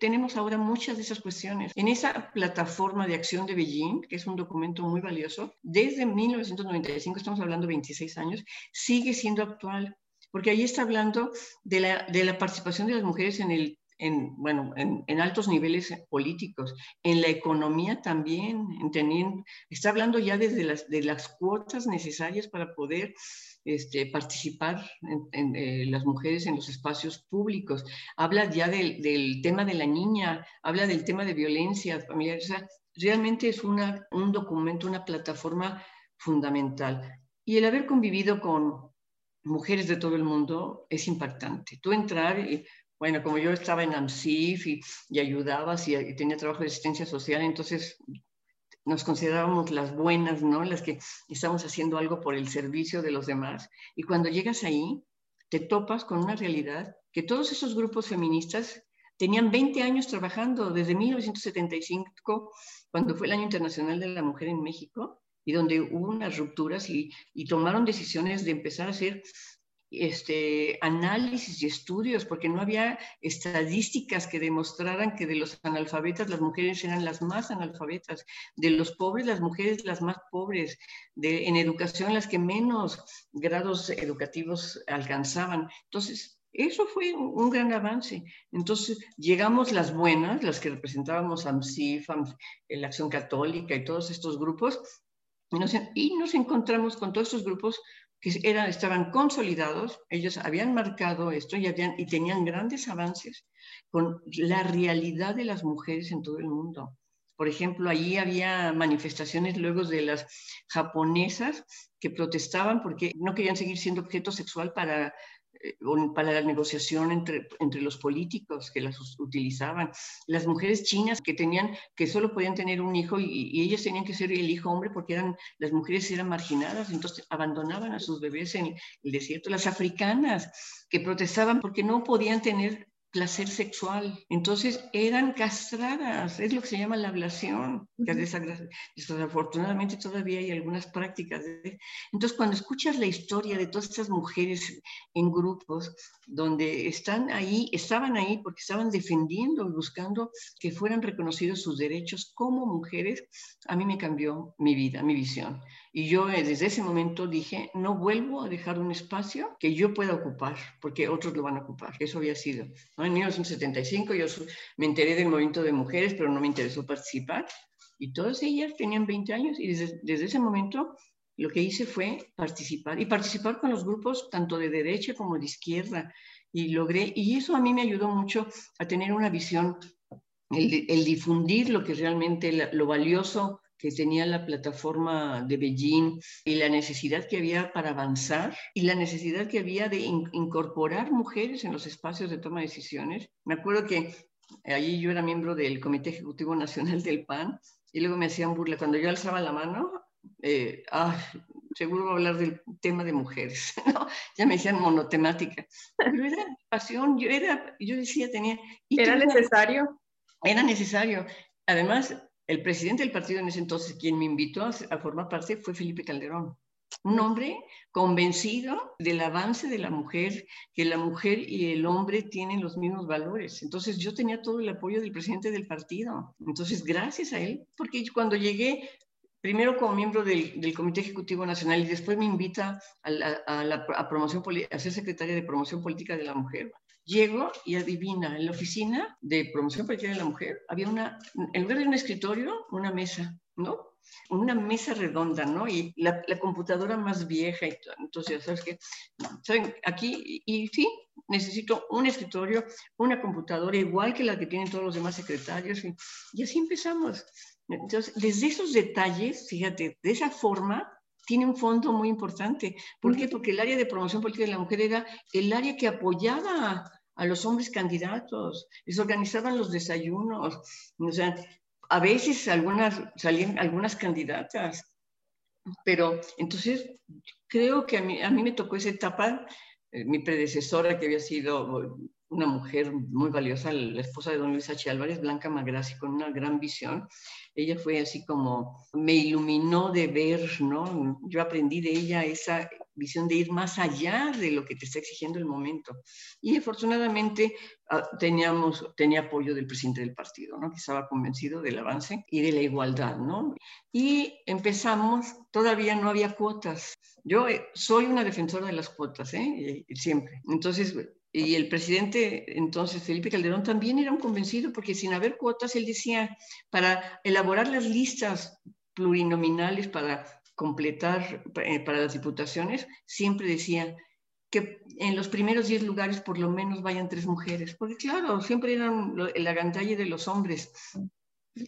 tenemos ahora muchas de esas cuestiones. En esa plataforma de acción de Beijing, que es un documento muy valioso, desde 1995, estamos hablando de 26 años, sigue siendo actual, porque ahí está hablando de la, de la participación de las mujeres en el en, bueno, en, altos niveles políticos, en la economía también, en está hablando ya desde las, de las cuotas necesarias para poder este, participar en, eh, las mujeres en los espacios públicos, habla ya del, tema de la niña, habla del tema de violencia familiar, o sea, realmente es una, un documento, una plataforma fundamental. Y el haber convivido con mujeres de todo el mundo es impactante. Tú entrar y bueno, como yo estaba en AMSIF y, y ayudabas y, tenía trabajo de asistencia social, entonces nos considerábamos las buenas, ¿no? Las que estamos haciendo algo por el servicio de los demás. Y cuando llegas ahí, te topas con una realidad que todos esos grupos feministas tenían 20 años trabajando desde 1975, cuando fue el Año Internacional de la Mujer en México, y donde hubo unas rupturas y, tomaron decisiones de empezar a hacer este, análisis y estudios, porque no había estadísticas que demostraran que de los analfabetas las mujeres eran las más analfabetas, de los pobres las mujeres las más pobres, de, en educación las que menos grados educativos alcanzaban. Entonces, eso fue un, gran avance. Entonces, llegamos las buenas, las que representábamos AMSIF, la Acción Católica y todos estos grupos, y nos encontramos con todos estos grupos que estaban consolidados, ellos habían marcado esto y, habían, y tenían grandes avances con la realidad de las mujeres en todo el mundo. Por ejemplo, allí había manifestaciones luego de las japonesas que protestaban porque no querían seguir siendo objeto sexual para para la negociación entre, entre los políticos que las utilizaban, las mujeres chinas que tenían, que solo podían tener un hijo y, ellas tenían que ser el hijo hombre porque eran, las mujeres eran marginadas, entonces abandonaban a sus bebés en el desierto, las africanas que protestaban porque no podían tener placer sexual. Entonces eran castradas, es lo que se llama la ablación, que desafortunadamente todavía hay algunas prácticas. Entonces cuando escuchas la historia de todas estas mujeres en grupos, donde están ahí, estaban ahí porque estaban defendiendo y buscando que fueran reconocidos sus derechos como mujeres, a mí me cambió mi vida, mi visión. Y yo eh, desde ese momento dije, no vuelvo a dejar un espacio que yo pueda ocupar, porque otros lo van a ocupar. Eso había sido. En 1975 yo me enteré del movimiento de mujeres, pero no me interesó participar. Y todas ellas tenían 20 años y desde, ese momento lo que hice fue participar y participar con los grupos tanto de derecha como de izquierda. Y logré, y eso a mí me ayudó mucho a tener una visión, el, difundir lo que realmente, lo valioso que tenía la plataforma de Beijing y la necesidad que había para avanzar y la necesidad que había de incorporar mujeres en los espacios de toma de decisiones. Me acuerdo que allí yo era miembro del Comité Ejecutivo Nacional del PAN y luego me hacían burla. Cuando yo alzaba la mano, eh, ah, seguro voy a hablar del tema de mujeres, ¿no? Ya me decían monotemática. Pero era pasión, yo, era, yo decía, tenía... ¿Era necesario? Era necesario. Además, el presidente del partido en ese entonces, quien me invitó a, formar parte, fue Felipe Calderón. Un hombre convencido del avance de la mujer, que la mujer y el hombre tienen los mismos valores. Entonces yo tenía todo el apoyo del presidente del partido. Entonces, gracias a él, porque cuando llegué, primero como miembro del, Comité Ejecutivo Nacional y después me invita a, la, promoción, a ser secretaria de Promoción Política de la Mujer, Llego y adivina, en la oficina de promoción política de la mujer había una, en lugar de un escritorio, una mesa, ¿no? Una mesa redonda, ¿no? Y la, computadora más vieja y todo. Entonces, ¿sabes qué? ¿Saben? Aquí, y, sí, necesito un escritorio, una computadora igual que la que tienen todos los demás secretarios. Y, y así empezamos. Entonces, desde esos detalles, fíjate, de esa forma, tiene un fondo muy importante. ¿Por qué? Porque el área de promoción política de la mujer era el área que apoyaba a los hombres candidatos, les organizaban los desayunos, o sea, a veces algunas salían algunas candidatas, pero entonces creo que a mí, a mí me tocó esa etapa, eh, mi predecesora que había sido una mujer muy valiosa, la esposa de don Luis H. Álvarez, Blanca Magrassi, con una gran visión. Ella fue así como, me iluminó de ver, ¿no? Yo aprendí de ella esa visión de ir más allá de lo que te está exigiendo el momento. Y afortunadamente ah, teníamos, tenía apoyo del presidente del partido, ¿no? Que estaba convencido del avance y de la igualdad, ¿no? Y empezamos, todavía no había cuotas. Yo eh, soy una defensora de las cuotas, ¿eh? Siempre. Entonces, y el presidente entonces, Felipe Calderón, también era un convencido, porque sin haber cuotas, él decía, para elaborar las listas plurinominales para completar eh, para las diputaciones, siempre decía que en los primeros 10 lugares por lo menos vayan tres mujeres, porque claro, siempre eran la gantalla de los hombres.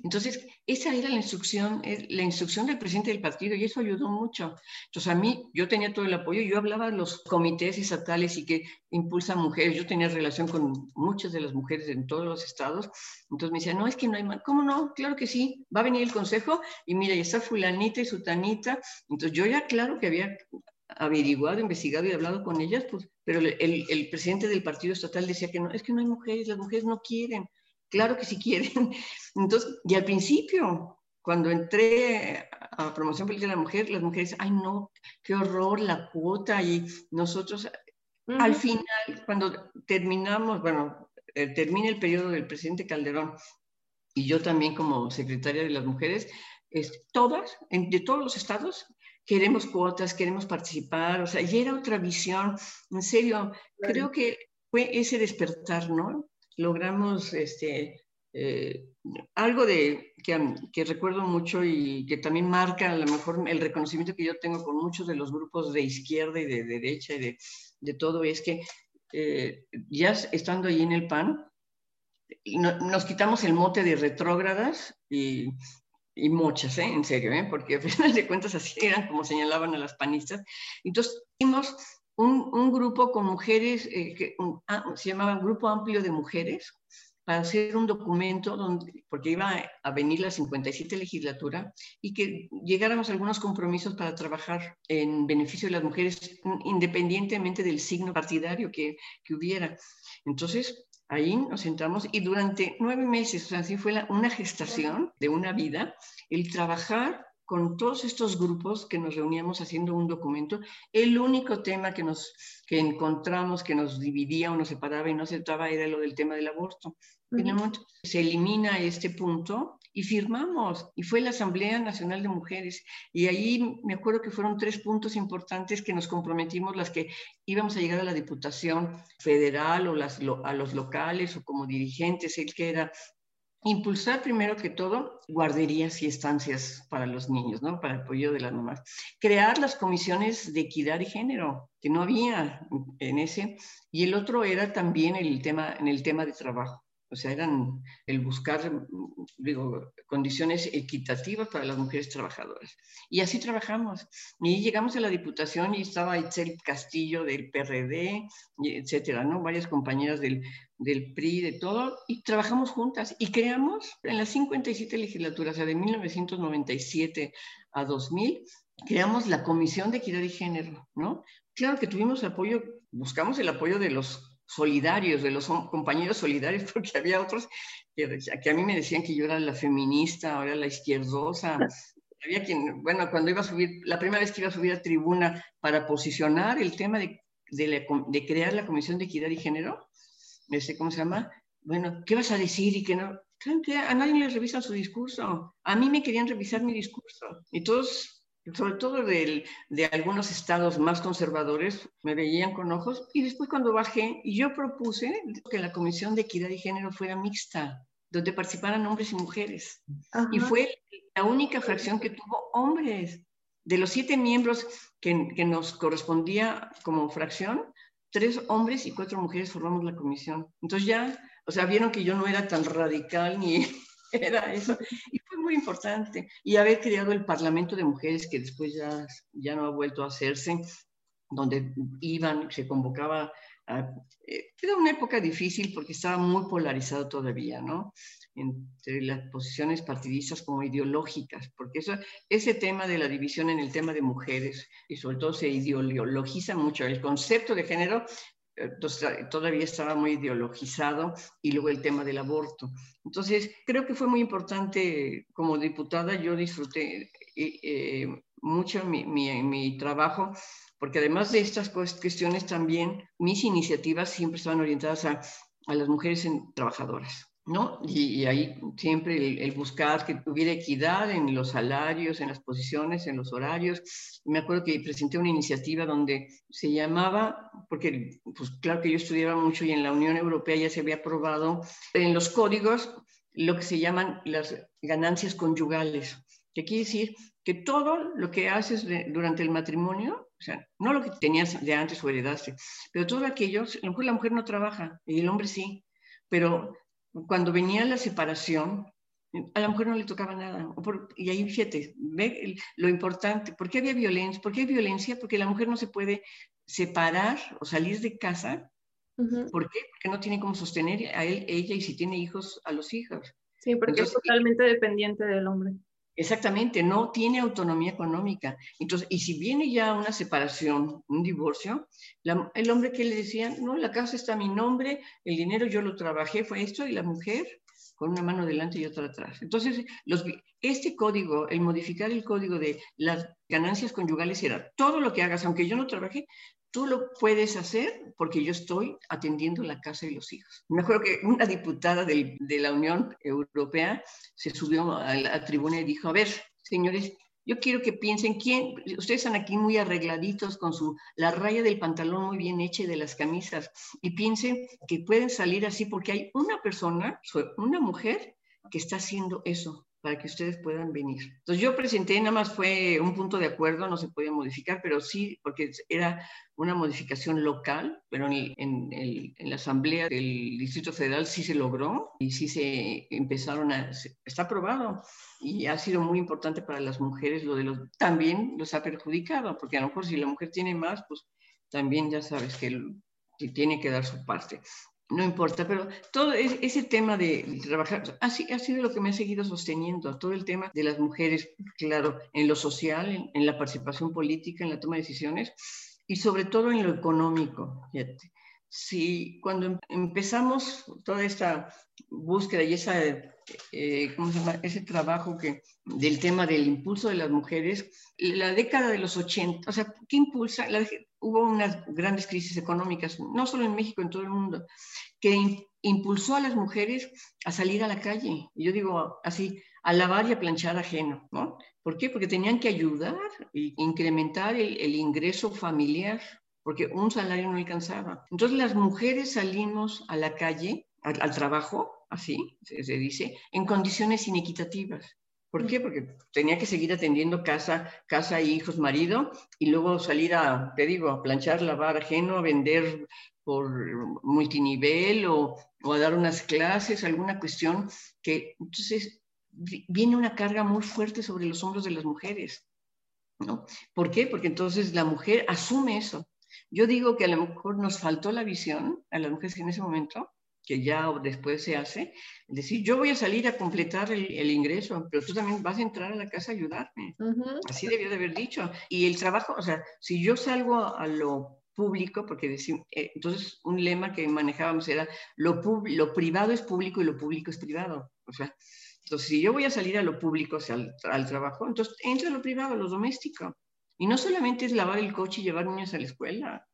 Entonces, esa era la instrucción, la instrucción del presidente del partido y eso ayudó mucho. Entonces, a mí, yo tenía todo el apoyo, yo hablaba de los comités estatales y que impulsan mujeres, yo tenía relación con muchas de las mujeres en todos los estados, entonces me decían, no, es que no hay más, ¿cómo no? Claro que sí, va a venir el consejo y mira, ya está fulanita y sutanita, entonces yo ya claro que había averiguado, investigado y hablado con ellas, pues, pero el presidente del partido estatal decía que no, es que no hay mujeres, las mujeres no quieren. Claro que sí quieren. Entonces, y al principio, cuando entré a promoción política de la mujer, las mujeres, ay no, qué horror la cuota y nosotros, al final, cuando terminamos, bueno, eh, termina el periodo del presidente Calderón y yo también como secretaria de las mujeres, es, todas, de todos los estados, queremos cuotas, queremos participar, o sea, y era otra visión, en serio, creo que fue ese despertar, ¿no? Logramos este, eh, algo de, que, recuerdo mucho y que también marca a lo mejor el reconocimiento que yo tengo con muchos de los grupos de izquierda y de, derecha y de, todo, es que eh, ya estando ahí en el PAN, nos quitamos el mote de retrógradas y, muchas, ¿eh? en serio, ¿eh? porque al final de cuentas así eran como señalaban a las panistas. Entonces, tuvimos un, grupo con mujeres, eh, se llamaba Grupo Amplio de Mujeres, para hacer un documento, donde, porque iba a venir la 57 legislatura, y que llegáramos a algunos compromisos para trabajar en beneficio de las mujeres, independientemente del signo partidario que, que hubiera. Entonces, ahí nos sentamos y durante nueve meses, o sea, así fue una gestación de una vida, el trabajar con todos estos grupos que nos reuníamos haciendo un documento, el único tema que, nos, que encontramos que nos dividía o nos separaba y no aceptaba era lo del tema del aborto. se elimina este punto y firmamos, y fue la Asamblea Nacional de Mujeres. Y ahí me acuerdo que fueron tres puntos importantes que nos comprometimos, las que íbamos a llegar a la Diputación Federal o las, a los locales o como dirigentes, el que era Impulsar primero que todo guarderías y estancias para los niños, ¿no? Para el apoyo de las mamás. Crear las comisiones de equidad y género, que no había en ese. Y el otro era también el tema, en el tema de trabajo. O sea, eran el buscar, digo, condiciones equitativas para las mujeres trabajadoras. Y así trabajamos. Y llegamos a la Diputación y estaba Itzel Castillo del PRD, etcétera, ¿no? Varias compañeras del, del PRI, de todo, y trabajamos juntas. Y creamos en las 57 legislaturas, o sea, de 1997 a 2000, creamos la Comisión de Equidad y Género, ¿no? Claro que tuvimos apoyo, buscamos el apoyo de los solidarios, de los compañeros solidarios, porque había otros que, que, a mí me decían que yo era la feminista, ahora la izquierdosa. Había quien, bueno, cuando iba a subir, la primera vez que iba a subir a tribuna para posicionar el tema de, de, de crear la Comisión de Equidad y Género, sé ¿cómo se llama? Bueno, ¿qué vas a decir? Y que no, que a nadie le revisan su discurso. A mí me querían revisar mi discurso. Y todos sobre todo de, de algunos estados más conservadores, me veían con ojos. Y después cuando bajé, yo propuse que la Comisión de Equidad y Género fuera mixta, donde participaran hombres y mujeres. Y fue la única fracción que tuvo hombres. De los siete miembros que, que nos correspondía como fracción, tres hombres y cuatro mujeres formamos la comisión. Entonces ya, o sea, vieron que yo no era tan radical ni era eso. Muy importante. Y haber creado el Parlamento de Mujeres, que después ya, ya no ha vuelto a hacerse, donde iban, se convocaba. Eh, era una época difícil porque estaba muy polarizado todavía, ¿no? Entre las posiciones partidistas como ideológicas, porque eso, ese tema de la división en el tema de mujeres, y sobre todo se ideologiza mucho, el concepto de género entonces, todavía estaba muy ideologizado y luego el tema del aborto. Entonces, creo que fue muy importante como diputada, yo disfruté eh, eh, mucho mi, mi, trabajo, porque además de estas cuestiones también, mis iniciativas siempre estaban orientadas a, a las mujeres trabajadoras. ¿No? Y, ahí siempre el, buscar que tuviera equidad en los salarios, en las posiciones, en los horarios. Me acuerdo que presenté una iniciativa donde se llamaba, porque pues claro que yo estudiaba mucho y en la Unión Europea ya se había aprobado en los códigos lo que se llaman las ganancias conyugales, que quiere decir que todo lo que haces durante el matrimonio, o sea, no lo que tenías de antes o heredaste, pero todo aquello, a lo mejor la mujer no trabaja y el hombre sí, pero cuando venía la separación, a la mujer no le tocaba nada. y ahí fíjate, ve lo importante. ¿Por qué había violencia? ¿Por qué hay violencia? Porque la mujer no se puede separar o salir de casa. ¿Por qué? Porque no tiene cómo sostener a él, ella y si tiene hijos, a los hijos. Sí, porque es totalmente dependiente del hombre. Exactamente, no tiene autonomía económica. Entonces, y si viene ya una separación, un divorcio, el hombre que le decía, no, la casa está a mi nombre, el dinero yo lo trabajé, fue esto, y la mujer con una mano delante y otra atrás. Entonces, este código, el modificar el código de las ganancias conyugales era todo lo que hagas, aunque yo no trabajé, tú lo puedes hacer porque yo estoy atendiendo la casa y los hijos. Me acuerdo que una diputada de la Unión Europea se subió a la tribuna y dijo, a ver, señores, yo quiero que piensen quién, ustedes están aquí muy arregladitos con su, la raya del pantalón muy bien hecha y de las camisas, y piensen que pueden salir así porque hay una persona, una mujer, que está haciendo eso para que ustedes puedan venir. Entonces yo presenté, nada más fue un punto de acuerdo, no se podía modificar, pero sí, porque era una modificación local, pero en, la Asamblea del Distrito Federal sí se logró y sí se empezaron a, está aprobado y ha sido muy importante para las mujeres, lo de los, también los ha perjudicado, porque a lo mejor si la mujer tiene más, pues también ya sabes que tiene que dar su parte no importa, pero todo ese tema de trabajar ha, ha, sido lo que me ha seguido sosteniendo, todo el tema de las mujeres, claro, en lo social, en, la participación política, en la toma de decisiones y sobre todo en lo económico. Fíjate. Cuando em, empezamos toda esta búsqueda y esa, eh, ¿cómo se llama? ese trabajo que, del tema del impulso de las mujeres, la década de los 80, o sea, ¿qué impulsa? Hubo unas grandes crisis económicas, no solo en México, en todo el mundo, que impulsó a las mujeres a salir a la calle. Yo digo así, a lavar y a planchar ajeno, ¿no? ¿Por qué? Porque tenían que ayudar e incrementar el, ingreso familiar, porque un salario no alcanzaba. Entonces las mujeres salimos a la calle, al, trabajo, así se dice, en condiciones inequitativas. ¿Por qué? Porque tenía que seguir atendiendo casa, casa, hijos, marido, y luego salir a, te digo, a planchar, lavar ajeno, a vender por multinivel o, o a dar unas clases, alguna cuestión que entonces viene una carga muy fuerte sobre los hombros de las mujeres. ¿no? ¿Por qué? Porque entonces la mujer asume eso. Yo digo que a lo mejor nos faltó la visión a las mujeres en ese momento que ya después se hace, decir, yo voy a salir a completar el, ingreso, pero tú también vas a entrar a la casa a ayudarme. Así debió de haber dicho. Y el trabajo, o sea, si yo salgo a lo público, porque decimos, eh, entonces un lema que manejábamos era, lo, lo privado es público y lo público es privado. O sea, entonces si yo voy a salir a lo público, o sea, al, al trabajo, entonces entra a lo privado, a lo doméstico. Y no solamente es lavar el coche y llevar niños a la escuela,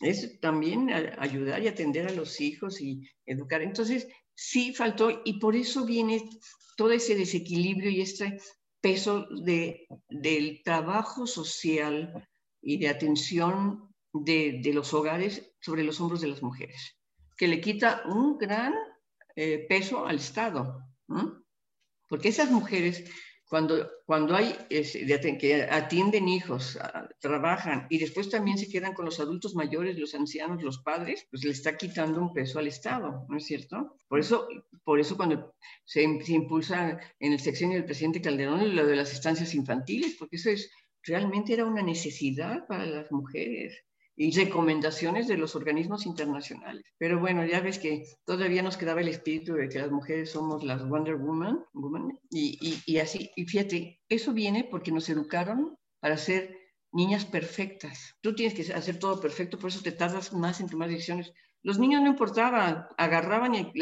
es también ayudar y atender a los hijos y educar. Entonces, sí faltó y por eso viene todo ese desequilibrio y este peso de, del trabajo social y de atención de, los hogares sobre los hombros de las mujeres, que le quita un gran eh, peso al Estado. Porque esas mujeres cuando, cuando hay que atienden hijos, trabajan y después también se quedan con los adultos mayores, los ancianos, los padres, pues le está quitando un peso al Estado, ¿no es cierto? Por eso, por eso cuando se, impulsa en el sexenio del presidente Calderón lo de las estancias infantiles, porque eso es, realmente era una necesidad para las mujeres y recomendaciones de los organismos internacionales. Pero bueno, ya ves que todavía nos quedaba el espíritu de que las mujeres somos las Wonder Woman, y, y, así, y fíjate, eso viene porque nos educaron para ser niñas perfectas. Tú tienes que hacer todo perfecto, por eso te tardas más en tomar decisiones. Los niños no importaba, agarraban y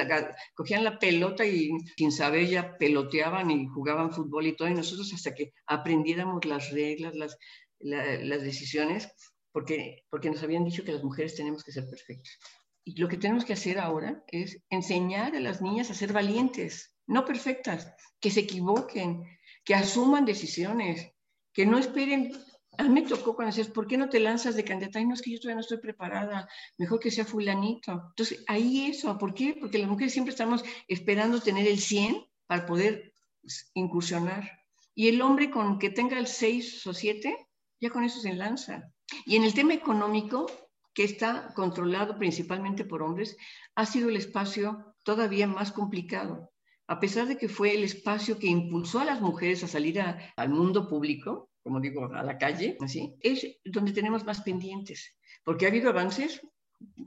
cogían la pelota y sin saber ya peloteaban y jugaban fútbol y todo, y nosotros hasta que aprendiéramos las reglas, las, las decisiones, porque, porque nos habían dicho que las mujeres tenemos que ser perfectas. Y lo que tenemos que hacer ahora es enseñar a las niñas a ser valientes, no perfectas, que se equivoquen, que asuman decisiones, que no esperen. A mí me tocó cuando decías, ¿por qué no te lanzas de candidata? Ay, no, es que yo todavía no estoy preparada, mejor que sea fulanito. Entonces, ahí eso, ¿por qué? Porque las mujeres siempre estamos esperando tener el 100 para poder pues, incursionar. Y el hombre con que tenga el 6 o 7, ya con eso se lanza. Y en el tema económico, que está controlado principalmente por hombres, ha sido el espacio todavía más complicado. A pesar de que fue el espacio que impulsó a las mujeres a salir al mundo público, como digo, a la calle, así, es donde tenemos más pendientes, porque ha habido avances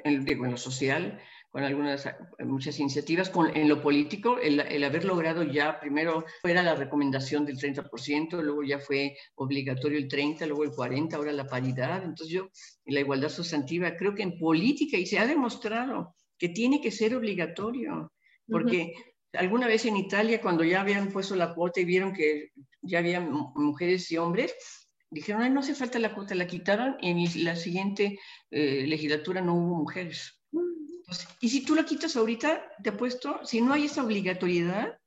en, en lo social, con algunas, muchas iniciativas, con, en lo político, el, el, haber logrado ya, primero era la recomendación del 30%, luego ya fue obligatorio el 30%, luego el 40%, ahora la paridad. Entonces yo, la igualdad sustantiva, creo que en política, y se ha demostrado que tiene que ser obligatorio, porque alguna vez en Italia, cuando ya habían puesto la cuota y vieron que ya había mujeres y hombres, dijeron, Ay, no hace falta la cuota, la quitaron y en la siguiente eh, legislatura no hubo mujeres y si tú lo quitas ahorita, te apuesto, si no hay esa obligatoriedad,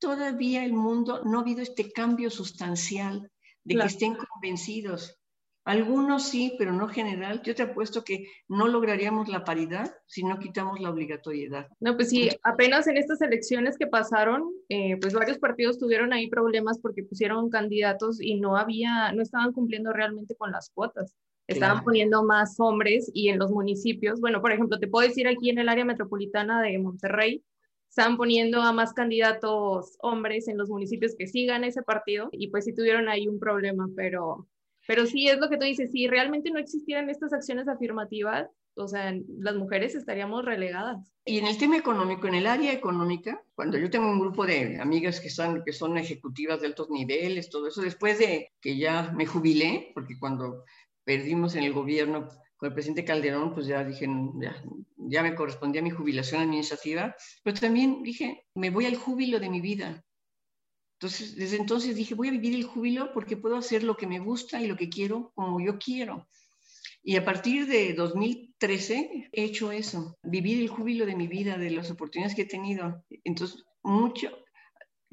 todavía el mundo no ha habido este cambio sustancial de que estén convencidos. Algunos sí, pero no general. Yo te apuesto que no lograríamos la paridad si no quitamos la obligatoriedad. No, pues sí, apenas en estas elecciones que pasaron, eh, pues varios partidos tuvieron ahí problemas porque pusieron candidatos y no había, no estaban cumpliendo realmente con las cuotas. Estaban poniendo más hombres y en los municipios, bueno, por ejemplo, te puedo decir aquí en el área metropolitana de Monterrey, están poniendo a más candidatos hombres en los municipios que sigan ese partido y pues sí tuvieron ahí un problema, pero, pero sí es lo que tú dices, si realmente no existieran estas acciones afirmativas, o sea, las mujeres estaríamos relegadas. Y en el tema económico, en el área económica, cuando yo tengo un grupo de amigas que son, que son ejecutivas de altos niveles, todo eso, después de que ya me jubilé, porque cuando perdimos en el gobierno con el presidente Calderón, pues ya dije, ya, me correspondía mi jubilación administrativa, pero también dije, me voy al júbilo de mi vida. Entonces, desde entonces dije, voy a vivir el júbilo porque puedo hacer lo que me gusta y lo que quiero como yo quiero. Y a partir de 2013 he hecho eso, vivir el júbilo de mi vida, de las oportunidades que he tenido. Entonces, mucho,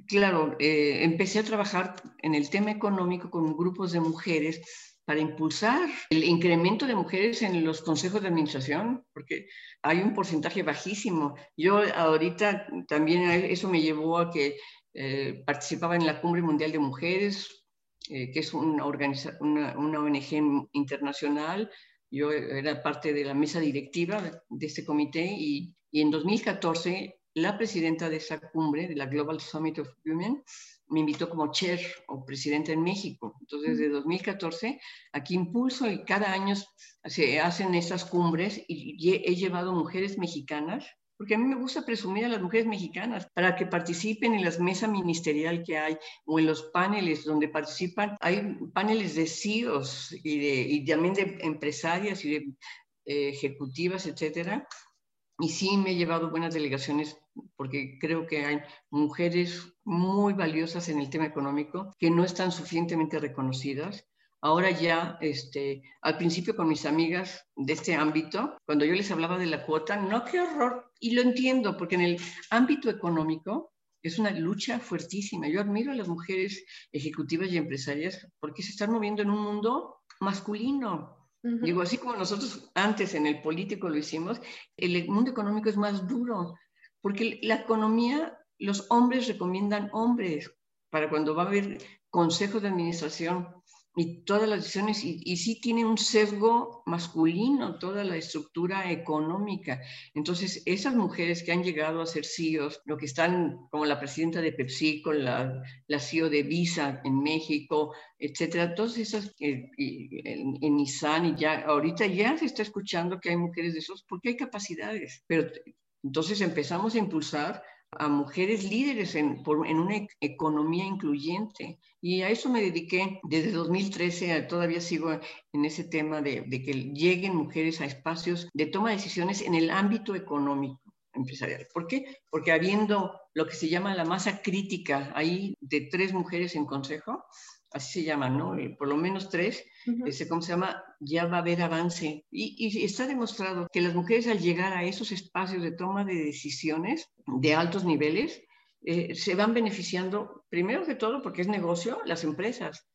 claro, eh, empecé a trabajar en el tema económico con grupos de mujeres para impulsar el incremento de mujeres en los consejos de administración, porque hay un porcentaje bajísimo. Yo ahorita también eso me llevó a que eh, participaba en la Cumbre Mundial de Mujeres, eh, que es una, una, una, ONG internacional. Yo era parte de la mesa directiva de este comité y, y en 2014 la presidenta de esa cumbre, de la Global Summit of Women, me invitó como chair o presidenta en México. Entonces, desde 2014, aquí impulso y cada año se hacen estas cumbres y he llevado mujeres mexicanas, porque a mí me gusta presumir a las mujeres mexicanas para que participen en las mesas ministerial que hay o en los paneles donde participan. Hay paneles de CEOs y, de, y también de empresarias y de eh, ejecutivas, etcétera. Y sí me he llevado buenas delegaciones porque creo que hay mujeres muy valiosas en el tema económico que no están suficientemente reconocidas. Ahora ya, este, al principio con mis amigas de este ámbito, cuando yo les hablaba de la cuota, no, qué horror, y lo entiendo, porque en el ámbito económico es una lucha fuertísima. Yo admiro a las mujeres ejecutivas y empresarias porque se están moviendo en un mundo masculino, Digo, así como nosotros antes en el político lo hicimos, el mundo económico es más duro. Porque la economía, los hombres recomiendan hombres para cuando va a haber consejos de administración y todas las decisiones, y, y, sí tiene un sesgo masculino toda la estructura económica. Entonces, esas mujeres que han llegado a ser CEOs, lo que están como la presidenta de Pepsi, con la, la CEO de Visa en México, etcétera, todas esas eh, en, en Nissan, y ya ahorita ya se está escuchando que hay mujeres de esos, porque hay capacidades, pero entonces empezamos a impulsar a mujeres líderes en, en, una e, economía incluyente. Y a eso me dediqué desde 2013, todavía sigo en ese tema de, de, que lleguen mujeres a espacios de toma de decisiones en el ámbito económico empresarial. ¿Por qué? Porque habiendo lo que se llama la masa crítica ahí de tres mujeres en consejo, así se llaman, ¿no? Por lo menos tres, ese, ¿cómo se llama? Ya va a haber avance. Y, y, está demostrado que las mujeres al llegar a esos espacios de toma de decisiones de altos niveles, eh, se van beneficiando, primero que todo, porque es negocio, las empresas,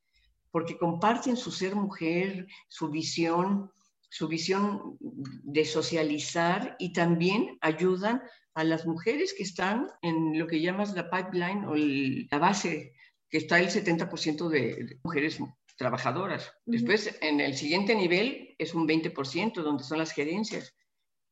porque comparten su ser mujer, su visión, su visión de socializar y también ayudan a las mujeres que están en lo que llamas la pipeline o la base, que está el 70% de mujeres trabajadoras. Después, en el siguiente nivel es un 20%, donde son las gerencias.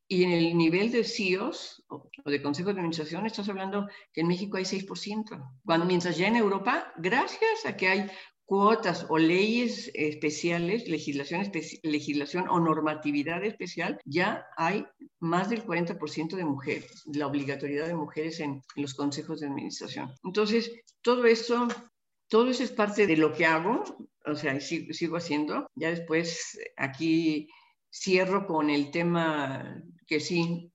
Y en el nivel de CEOs o de consejos de administración, estás hablando que en México hay 6%. Cuando, mientras ya en Europa, gracias a que hay cuotas o leyes especiales, legislación, legislación o normatividad especial, ya hay más del 40% de mujeres, la obligatoriedad de mujeres en, los consejos de administración. Entonces, todo esto, todo eso es parte de lo que hago, o sea, sigo, haciendo. Ya después aquí cierro con el tema que sí,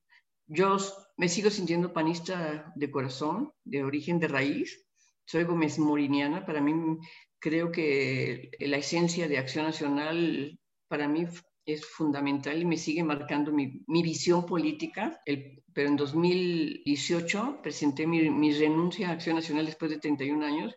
yo me sigo sintiendo panista de corazón, de origen de raíz. Soy Gómez Moriniana, para mí creo que la esencia de Acción Nacional para mí es fundamental y me sigue marcando mi, visión política. pero en 2018 presenté mi, renuncia a Acción Nacional después de 31 años,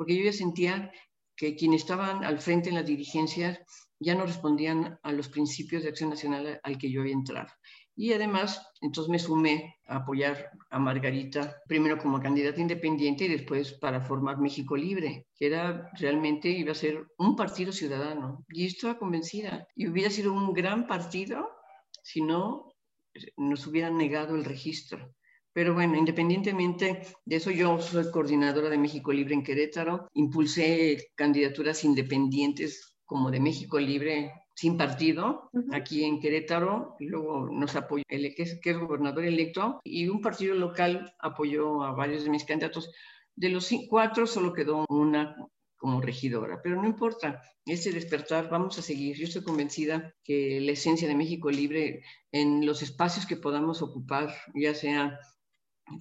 porque yo ya sentía que quienes estaban al frente en las dirigencias ya no respondían a los principios de Acción Nacional al que yo había entrado. Y además, entonces me sumé a apoyar a Margarita, primero como candidata independiente y después para formar México Libre, que era realmente iba a ser un partido ciudadano. Y estaba convencida. Y hubiera sido un gran partido si no nos hubieran negado el registro. Pero bueno, independientemente de eso, yo soy coordinadora de México Libre en Querétaro, impulsé candidaturas independientes como de México Libre sin partido aquí en Querétaro, y luego nos apoyó el que es, que es gobernador electo, y un partido local apoyó a varios de mis candidatos. De los cuatro solo quedó una como regidora, pero no importa, ese despertar vamos a seguir. Yo estoy convencida que la esencia de México Libre en los espacios que podamos ocupar, ya sea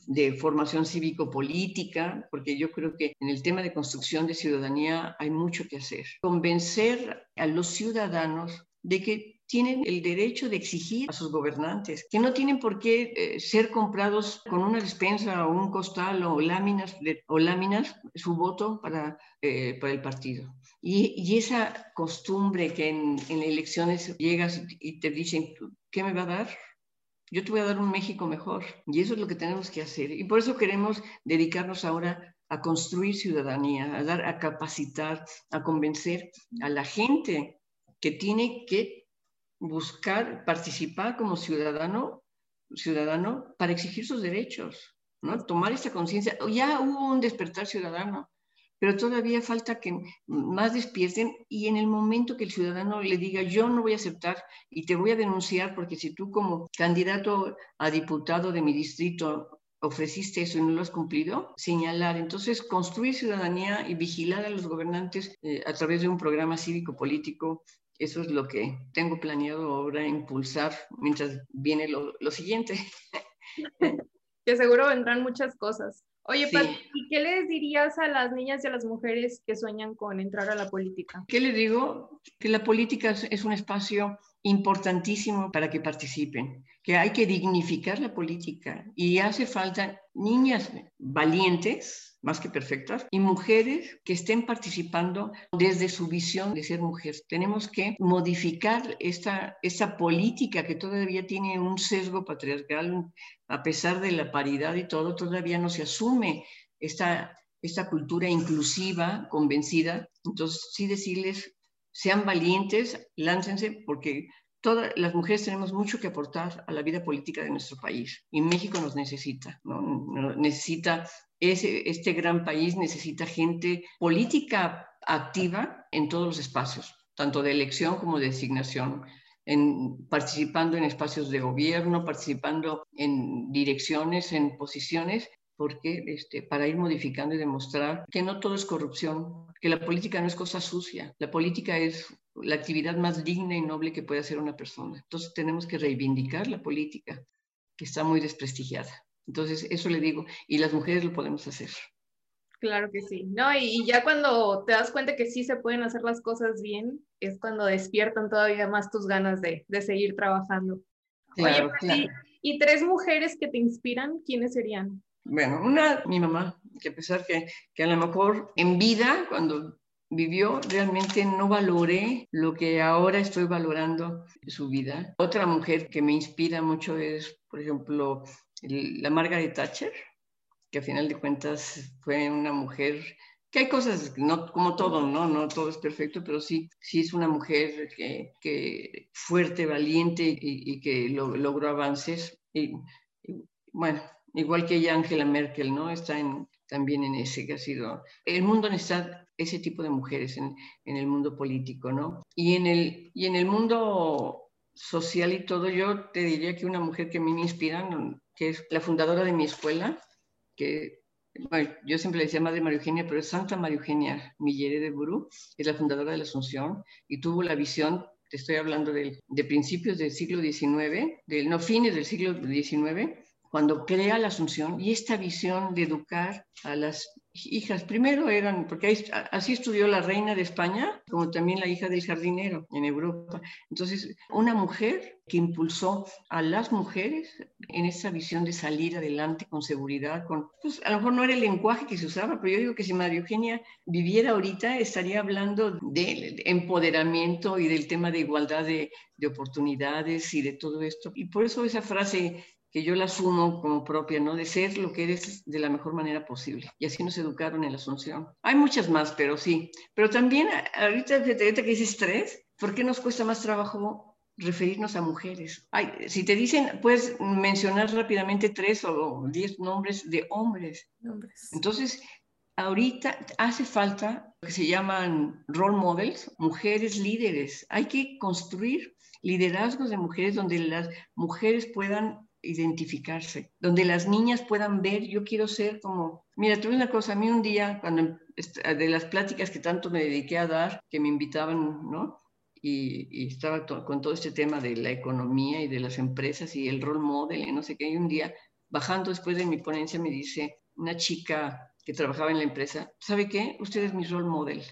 de formación cívico-política, porque yo creo que en el tema de construcción de ciudadanía hay mucho que hacer. Convencer a los ciudadanos de que tienen el derecho de exigir a sus gobernantes, que no tienen por qué eh, ser comprados con una despensa o un costal o láminas, o láminas su voto para, eh, para el partido. Y, y, esa costumbre que en, en elecciones llegas y te dicen, ¿qué me va a dar? Yo te voy a dar un México mejor. Y eso es lo que tenemos que hacer. Y por eso queremos dedicarnos ahora a construir ciudadanía, a dar, a capacitar, a convencer a la gente que tiene que buscar participar como ciudadano, ciudadano para exigir sus derechos, ¿no? Tomar esta conciencia. Ya hubo un despertar ciudadano pero todavía falta que más despierten y en el momento que el ciudadano le diga yo no voy a aceptar y te voy a denunciar porque si tú como candidato a diputado de mi distrito ofreciste eso y no lo has cumplido, señalar. Entonces, construir ciudadanía y vigilar a los gobernantes eh, a través de un programa cívico-político, eso es lo que tengo planeado ahora impulsar mientras viene lo, lo siguiente. que seguro vendrán muchas cosas. Oye, ¿y qué les dirías a las niñas y a las mujeres que sueñan con entrar a la política? ¿Qué les digo? Que la política es un espacio importantísimo para que participen, que hay que dignificar la política y hace falta niñas valientes, más que perfectas, y mujeres que estén participando desde su visión de ser mujer. Tenemos que modificar esta, esta política que todavía tiene un sesgo patriarcal, a pesar de la paridad y todo, todavía no se asume esta, esta cultura inclusiva, convencida. Entonces, sí decirles, sean valientes, láncense, porque todas las mujeres tenemos mucho que aportar a la vida política de nuestro país. Y México nos necesita. Necesita, ese, este gran país necesita gente política activa en todos los espacios, tanto de elección como de designación en, participando en espacios de gobierno, participando en direcciones, en posiciones, porque este, para ir modificando y demostrar que no todo es corrupción, que la política no es cosa sucia, la política es la actividad más digna y noble que puede hacer una persona. Entonces tenemos que reivindicar la política, que está muy desprestigiada. Entonces eso le digo, y las mujeres lo podemos hacer. Claro que sí, ¿no? Y, ya cuando te das cuenta que sí se pueden hacer las cosas bien, es cuando despiertan todavía más tus ganas de, seguir trabajando. Claro, claro. ¿y tres mujeres que te inspiran, quiénes serían? Bueno, una, mi mamá, que a pesar que, que a lo mejor en vida, cuando vivió, realmente no valoré lo que ahora estoy valorando su vida. Otra mujer que me inspira mucho es, por ejemplo, la Margaret Thatcher, que a final de cuentas fue una mujer que hay cosas, no como todo, ¿no? No todo es perfecto, pero sí, sí es una mujer que, que fuerte, valiente y, que logró avances. Y, bueno, igual que ella, Angela Merkel, ¿no? Está en, también en ese que ha sido... El mundo necesita ese tipo de mujeres en, el mundo político, ¿no? Y en, el, y en el mundo social y todo, yo te diría que una mujer que a mí me inspira, que es la fundadora de mi escuela, que yo siempre le decía Madre María Eugenia, pero es Santa María Eugenia Millere de Burú, es la fundadora de la Asunción y tuvo la visión, te estoy hablando de, de principios del siglo XIX, de, no fines del siglo XIX, cuando crea la Asunción y esta visión de educar a las hijas. Primero eran, porque así estudió la reina de España, como también la hija del jardinero en Europa. Entonces, una mujer que impulsó a las mujeres en esa visión de salir adelante con seguridad, con, pues a lo mejor no era el lenguaje que se usaba, pero yo digo que si María Eugenia viviera ahorita, estaría hablando de empoderamiento y del tema de igualdad de, de oportunidades y de todo esto. Y por eso esa frase que yo la asumo como propia, ¿no? De ser lo que eres de la mejor manera posible. Y así nos educaron en la Asunción. Hay muchas más, pero sí. Pero también, ahorita, ahorita que dices tres, ¿por qué nos cuesta más trabajo referirnos a mujeres? Ay, si te dicen, puedes mencionar rápidamente tres o diez nombres de hombres. Nombres. Entonces, ahorita hace falta lo que se llaman role models, mujeres líderes. Hay que construir liderazgos de mujeres donde las mujeres puedan identificarse, donde las niñas puedan ver, yo quiero ser como, mira, tuve una cosa, a mí un día, cuando de las pláticas que tanto me dediqué a dar, que me invitaban, ¿no? Y, estaba con todo este tema de la economía y de las empresas y el role model y no sé qué, y un día, bajando después de mi ponencia, me dice una chica que trabajaba en la empresa, ¿sabe qué? Usted es mi role model,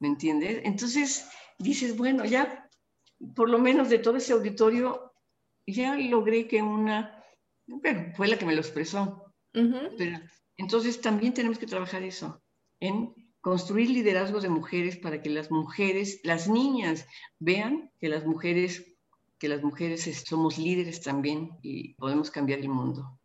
¿me entiendes? Entonces dices, bueno, ya por lo menos de todo ese auditorio ya logré que una, bueno, fue la que me lo expresó. Pero, entonces también tenemos que trabajar eso, en construir liderazgos de mujeres para que las mujeres, las niñas, vean que las mujeres, que las mujeres somos líderes también y podemos cambiar el mundo.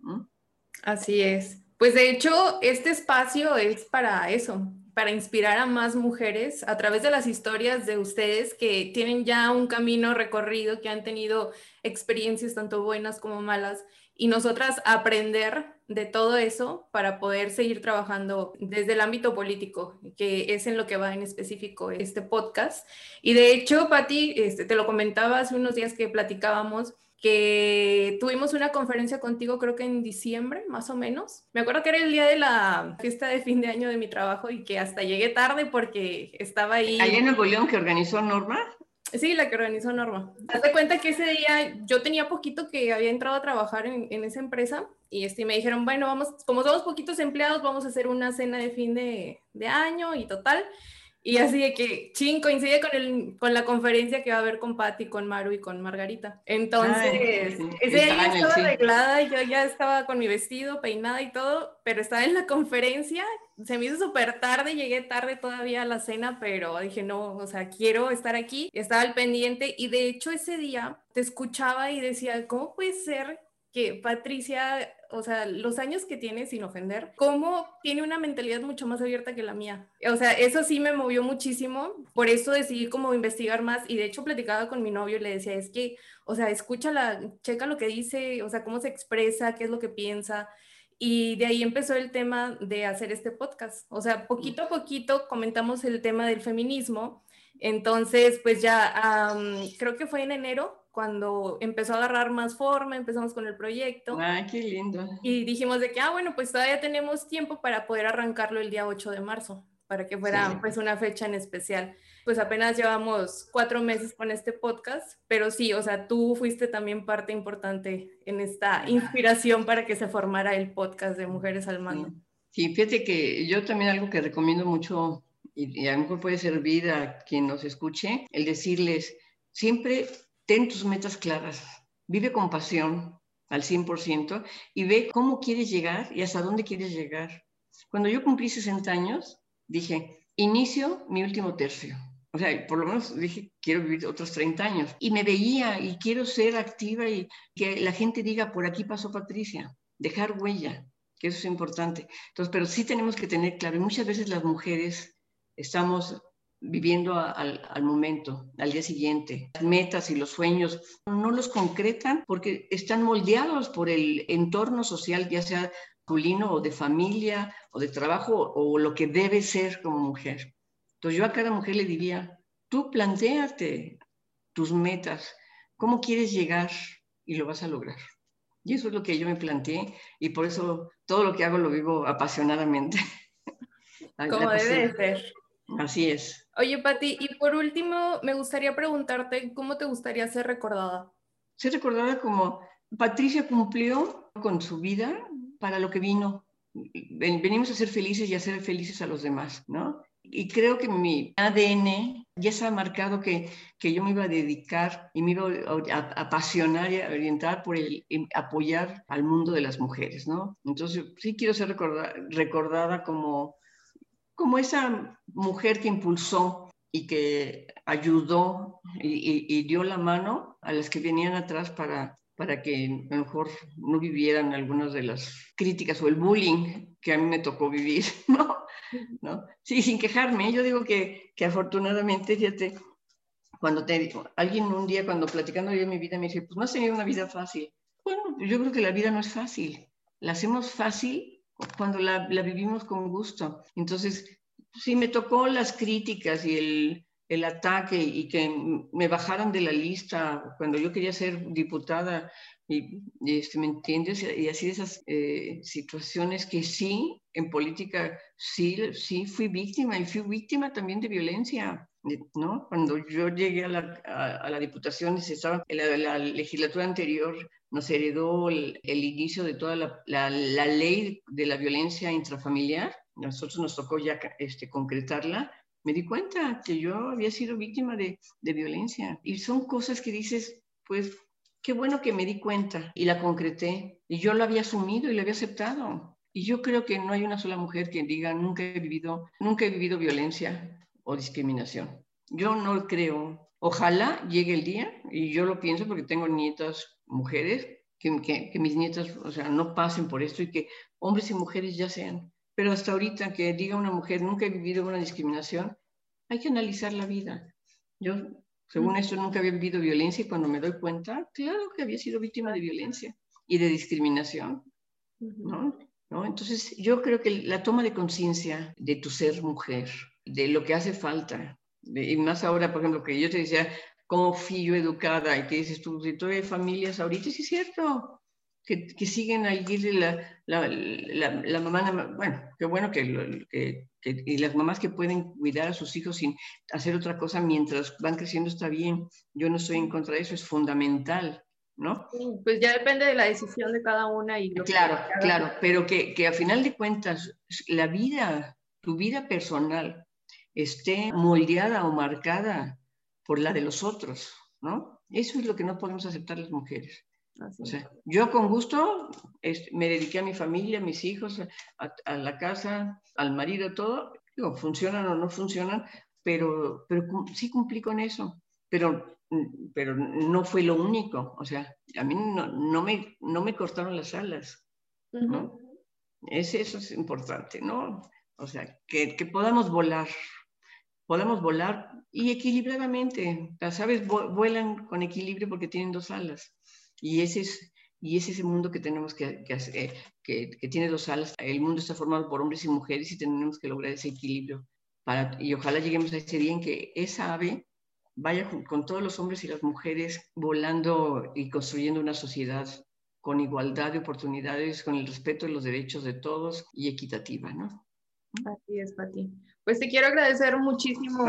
Así es. Pues de hecho, este espacio es para eso, para inspirar a más mujeres a través de las historias de ustedes que tienen ya un camino recorrido, que han tenido experiencias tanto buenas como malas, y nosotras aprender de todo eso para poder seguir trabajando desde el ámbito político, que es en lo que va en específico este podcast. Y de hecho, Patti, este, te lo comentaba hace unos días que platicábamos, que tuvimos una conferencia contigo creo que en diciembre, más o menos. Me acuerdo que era el día de la fiesta de fin de año de mi trabajo y que hasta llegué tarde porque estaba ahí. ¿Allá en Nuevo León que organizó Norma? Sí, la que organizó Norma. Hazte cuenta que ese día yo tenía poquito que había entrado a trabajar en, en esa empresa y este, me dijeron, bueno, vamos, como somos poquitos empleados, vamos a hacer una cena de fin de, de año y total. Y así de que, ching, coincide con, el, con la conferencia que va a haber con Patti, con Maru y con Margarita. Entonces, ese día estaba arreglada yo ya estaba con mi vestido, peinada y todo, pero estaba en la conferencia, se me hizo súper tarde, llegué tarde todavía a la cena, pero dije, no, o sea, quiero estar aquí, estaba al pendiente y de hecho ese día te escuchaba y decía, ¿cómo puede ser que Patricia, o sea, los años que tiene, sin ofender, cómo tiene una mentalidad mucho más abierta que la mía. O sea, eso sí me movió muchísimo, por eso decidí como investigar más y de hecho platicaba con mi novio y le decía, es que, o sea, escúchala, checa lo que dice, o sea, cómo se expresa, qué es lo que piensa. Y de ahí empezó el tema de hacer este podcast. O sea, poquito a poquito comentamos el tema del feminismo. Entonces, pues ya, creo que fue en enero cuando empezó a agarrar más forma, empezamos con el proyecto. ¡Ay, qué lindo! Y dijimos de que, ah, bueno, pues todavía tenemos tiempo para poder arrancarlo el día 8 de marzo, para que fuera pues una fecha en especial. Pues apenas llevamos cuatro meses con este podcast, pero sí, o sea, tú fuiste también parte importante en esta inspiración para que se formara el podcast de Mujeres al Mando. Sí, fíjate que yo también algo que recomiendo mucho y, a lo mejor puede servir a quien nos escuche, el decirles, siempre ten tus metas claras, vive con pasión al 100% y ve cómo quieres llegar y hasta dónde quieres llegar. Cuando yo cumplí 60 años, dije, inicio mi último tercio. O sea, por lo menos dije, quiero vivir otros 30 años. Y me veía y quiero ser activa y que la gente diga, por aquí pasó Patricia, dejar huella, que eso es importante. Entonces, pero sí tenemos que tener claro, y muchas veces las mujeres estamos viviendo al, momento, al día siguiente. Las metas y los sueños no los concretan porque están moldeados por el entorno social, ya sea masculino o de familia o de trabajo o lo que debe ser como mujer. Entonces yo a cada mujer le diría, tú planteate tus metas, cómo quieres llegar y lo vas a lograr. Y eso es lo que yo me planteé y por eso todo lo que hago lo vivo apasionadamente. Como debe ser. Así es. Oye, Pati, y por último, me gustaría preguntarte, ¿cómo te gustaría ser recordada? Ser recordada como Patricia cumplió con su vida para lo que vino. Venimos a ser felices y a ser felices a los demás, ¿no? Y creo que mi ADN ya se ha marcado que, que yo me iba a dedicar y me iba a, apasionar y a orientar por el apoyar al mundo de las mujeres, ¿no? Entonces, sí quiero ser recordada como como esa mujer que impulsó y que ayudó y, dio la mano a las que venían atrás para, para que a lo mejor no vivieran algunas de las críticas o el bullying que a mí me tocó vivir, ¿no? ¿No? Sí, sin quejarme. Yo digo que, que afortunadamente, fíjate, cuando te, alguien un día, cuando platicando de mi vida, me dice, pues no has tenido una vida fácil. Bueno, yo creo que la vida no es fácil. La hacemos fácil cuando la, vivimos con gusto. Entonces, sí me tocó las críticas y el, el ataque y que me bajaran de la lista cuando yo quería ser diputada y, este, ¿me entiendes? Y así esas eh, situaciones que sí, en política, sí, sí fui víctima y fui víctima también de violencia. ¿No? Cuando yo llegué a la, a, la diputación, estaba en la, la, legislatura anterior, nos heredó el, inicio de toda la, ley de la violencia intrafamiliar. Nosotros nos tocó ya este, concretarla. Me di cuenta que yo había sido víctima de, de violencia. Y son cosas que dices, pues, qué bueno que me di cuenta y la concreté. Y yo lo había asumido y lo había aceptado. Y yo creo que no hay una sola mujer que diga, nunca he vivido, nunca he vivido violencia o discriminación. Yo no creo. Ojalá llegue el día, y yo lo pienso porque tengo nietas mujeres, que, que, mis nietas, o sea, no pasen por esto y que hombres y mujeres ya sean. Pero hasta ahorita que diga una mujer, nunca he vivido una discriminación, hay que analizar la vida. Yo, según esto, nunca había vivido violencia y cuando me doy cuenta, claro que había sido víctima de violencia y de discriminación, ¿no? ¿No? Entonces, yo creo que la toma de conciencia de tu ser mujer, de lo que hace falta. Y más ahora, por ejemplo, que yo te decía, cómo fui yo educada y que dices tú, si tú hay familias ahorita, sí es cierto, que, que siguen ahí la, la, la, la, mamá, bueno, qué bueno que, que, que, y las mamás que pueden cuidar a sus hijos sin hacer otra cosa mientras van creciendo está bien. Yo no estoy en contra de eso, es fundamental. ¿No? pues ya depende de la decisión de cada una y lo claro, claro, pero que, que a final de cuentas la vida, tu vida personal, esté moldeada o marcada por la de los otros, ¿no? Eso es lo que no podemos aceptar las mujeres. o sea, yo con gusto me dediqué a mi familia, a mis hijos, a, la casa, al marido, todo. Digo, funcionan o no funcionan, pero, pero sí cumplí con eso. Pero, pero no fue lo único. O sea, a mí no, no, me, no me cortaron las alas, ¿no? eso es importante, ¿no? O sea, que, que podamos volar, podemos volar y equilibradamente. Las aves vuelan con equilibrio porque tienen dos alas. Y ese es, y ese es el mundo que tenemos que, que hacer, eh, que, que, tiene dos alas. El mundo está formado por hombres y mujeres y tenemos que lograr ese equilibrio. Para, y ojalá lleguemos a ese día en que esa ave vaya con todos los hombres y las mujeres volando y construyendo una sociedad con igualdad de oportunidades, con el respeto de los derechos de todos y equitativa, ¿no? Así es, Pati. Pues te quiero agradecer muchísimo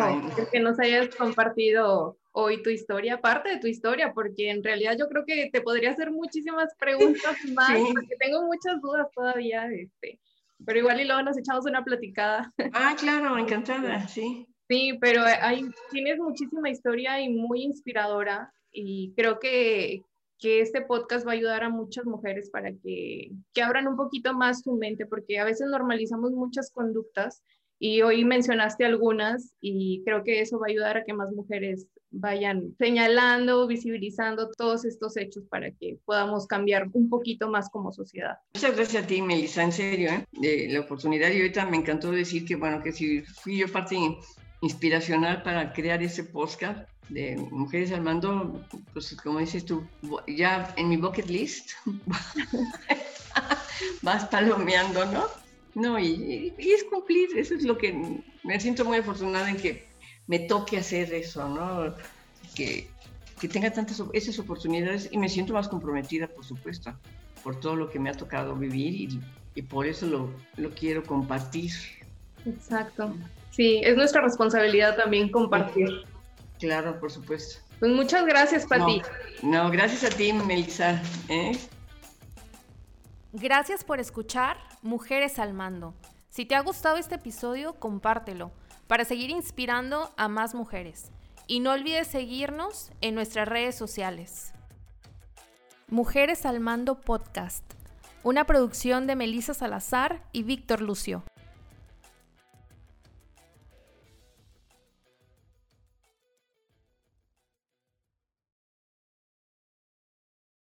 que nos hayas compartido hoy tu historia, parte de tu historia, porque en realidad yo creo que te podría hacer muchísimas preguntas más, porque tengo muchas dudas todavía. Este, pero igual y luego nos echamos una platicada. Ah, claro, encantada, sí. Sí, pero hay, tienes muchísima historia y muy inspiradora y creo que, que este podcast va a ayudar a muchas mujeres para que, que abran un poquito más su mente, porque a veces normalizamos muchas conductas y hoy mencionaste algunas y creo que eso va a ayudar a que más mujeres vayan señalando, visibilizando todos estos hechos para que podamos cambiar un poquito más como sociedad. Muchas gracias a ti, Melissa, en serio, ¿eh? de la oportunidad. Y ahorita me encantó decir que, bueno, que si fui yo parte inspiracional para crear ese podcast de Mujeres al Mando, pues como dices tú, ya en mi bucket list vas palomeando, ¿no? No, y, y, es cumplir, eso es lo que me siento muy afortunada en que me toque hacer eso, ¿no? Que, que tenga tantas esas oportunidades y me siento más comprometida, por supuesto, por todo lo que me ha tocado vivir y, y por eso lo, lo, quiero compartir. Exacto. Sí, es nuestra responsabilidad también compartir. Claro, por supuesto. Pues muchas gracias, Pati. No, no, gracias a ti, Melissa. ¿eh? Gracias por escuchar Mujeres al Mando. Si te ha gustado este episodio, compártelo para seguir inspirando a más mujeres. Y no olvides seguirnos en nuestras redes sociales. Mujeres al Mando Podcast, una producción de Melissa Salazar y Víctor Lucio.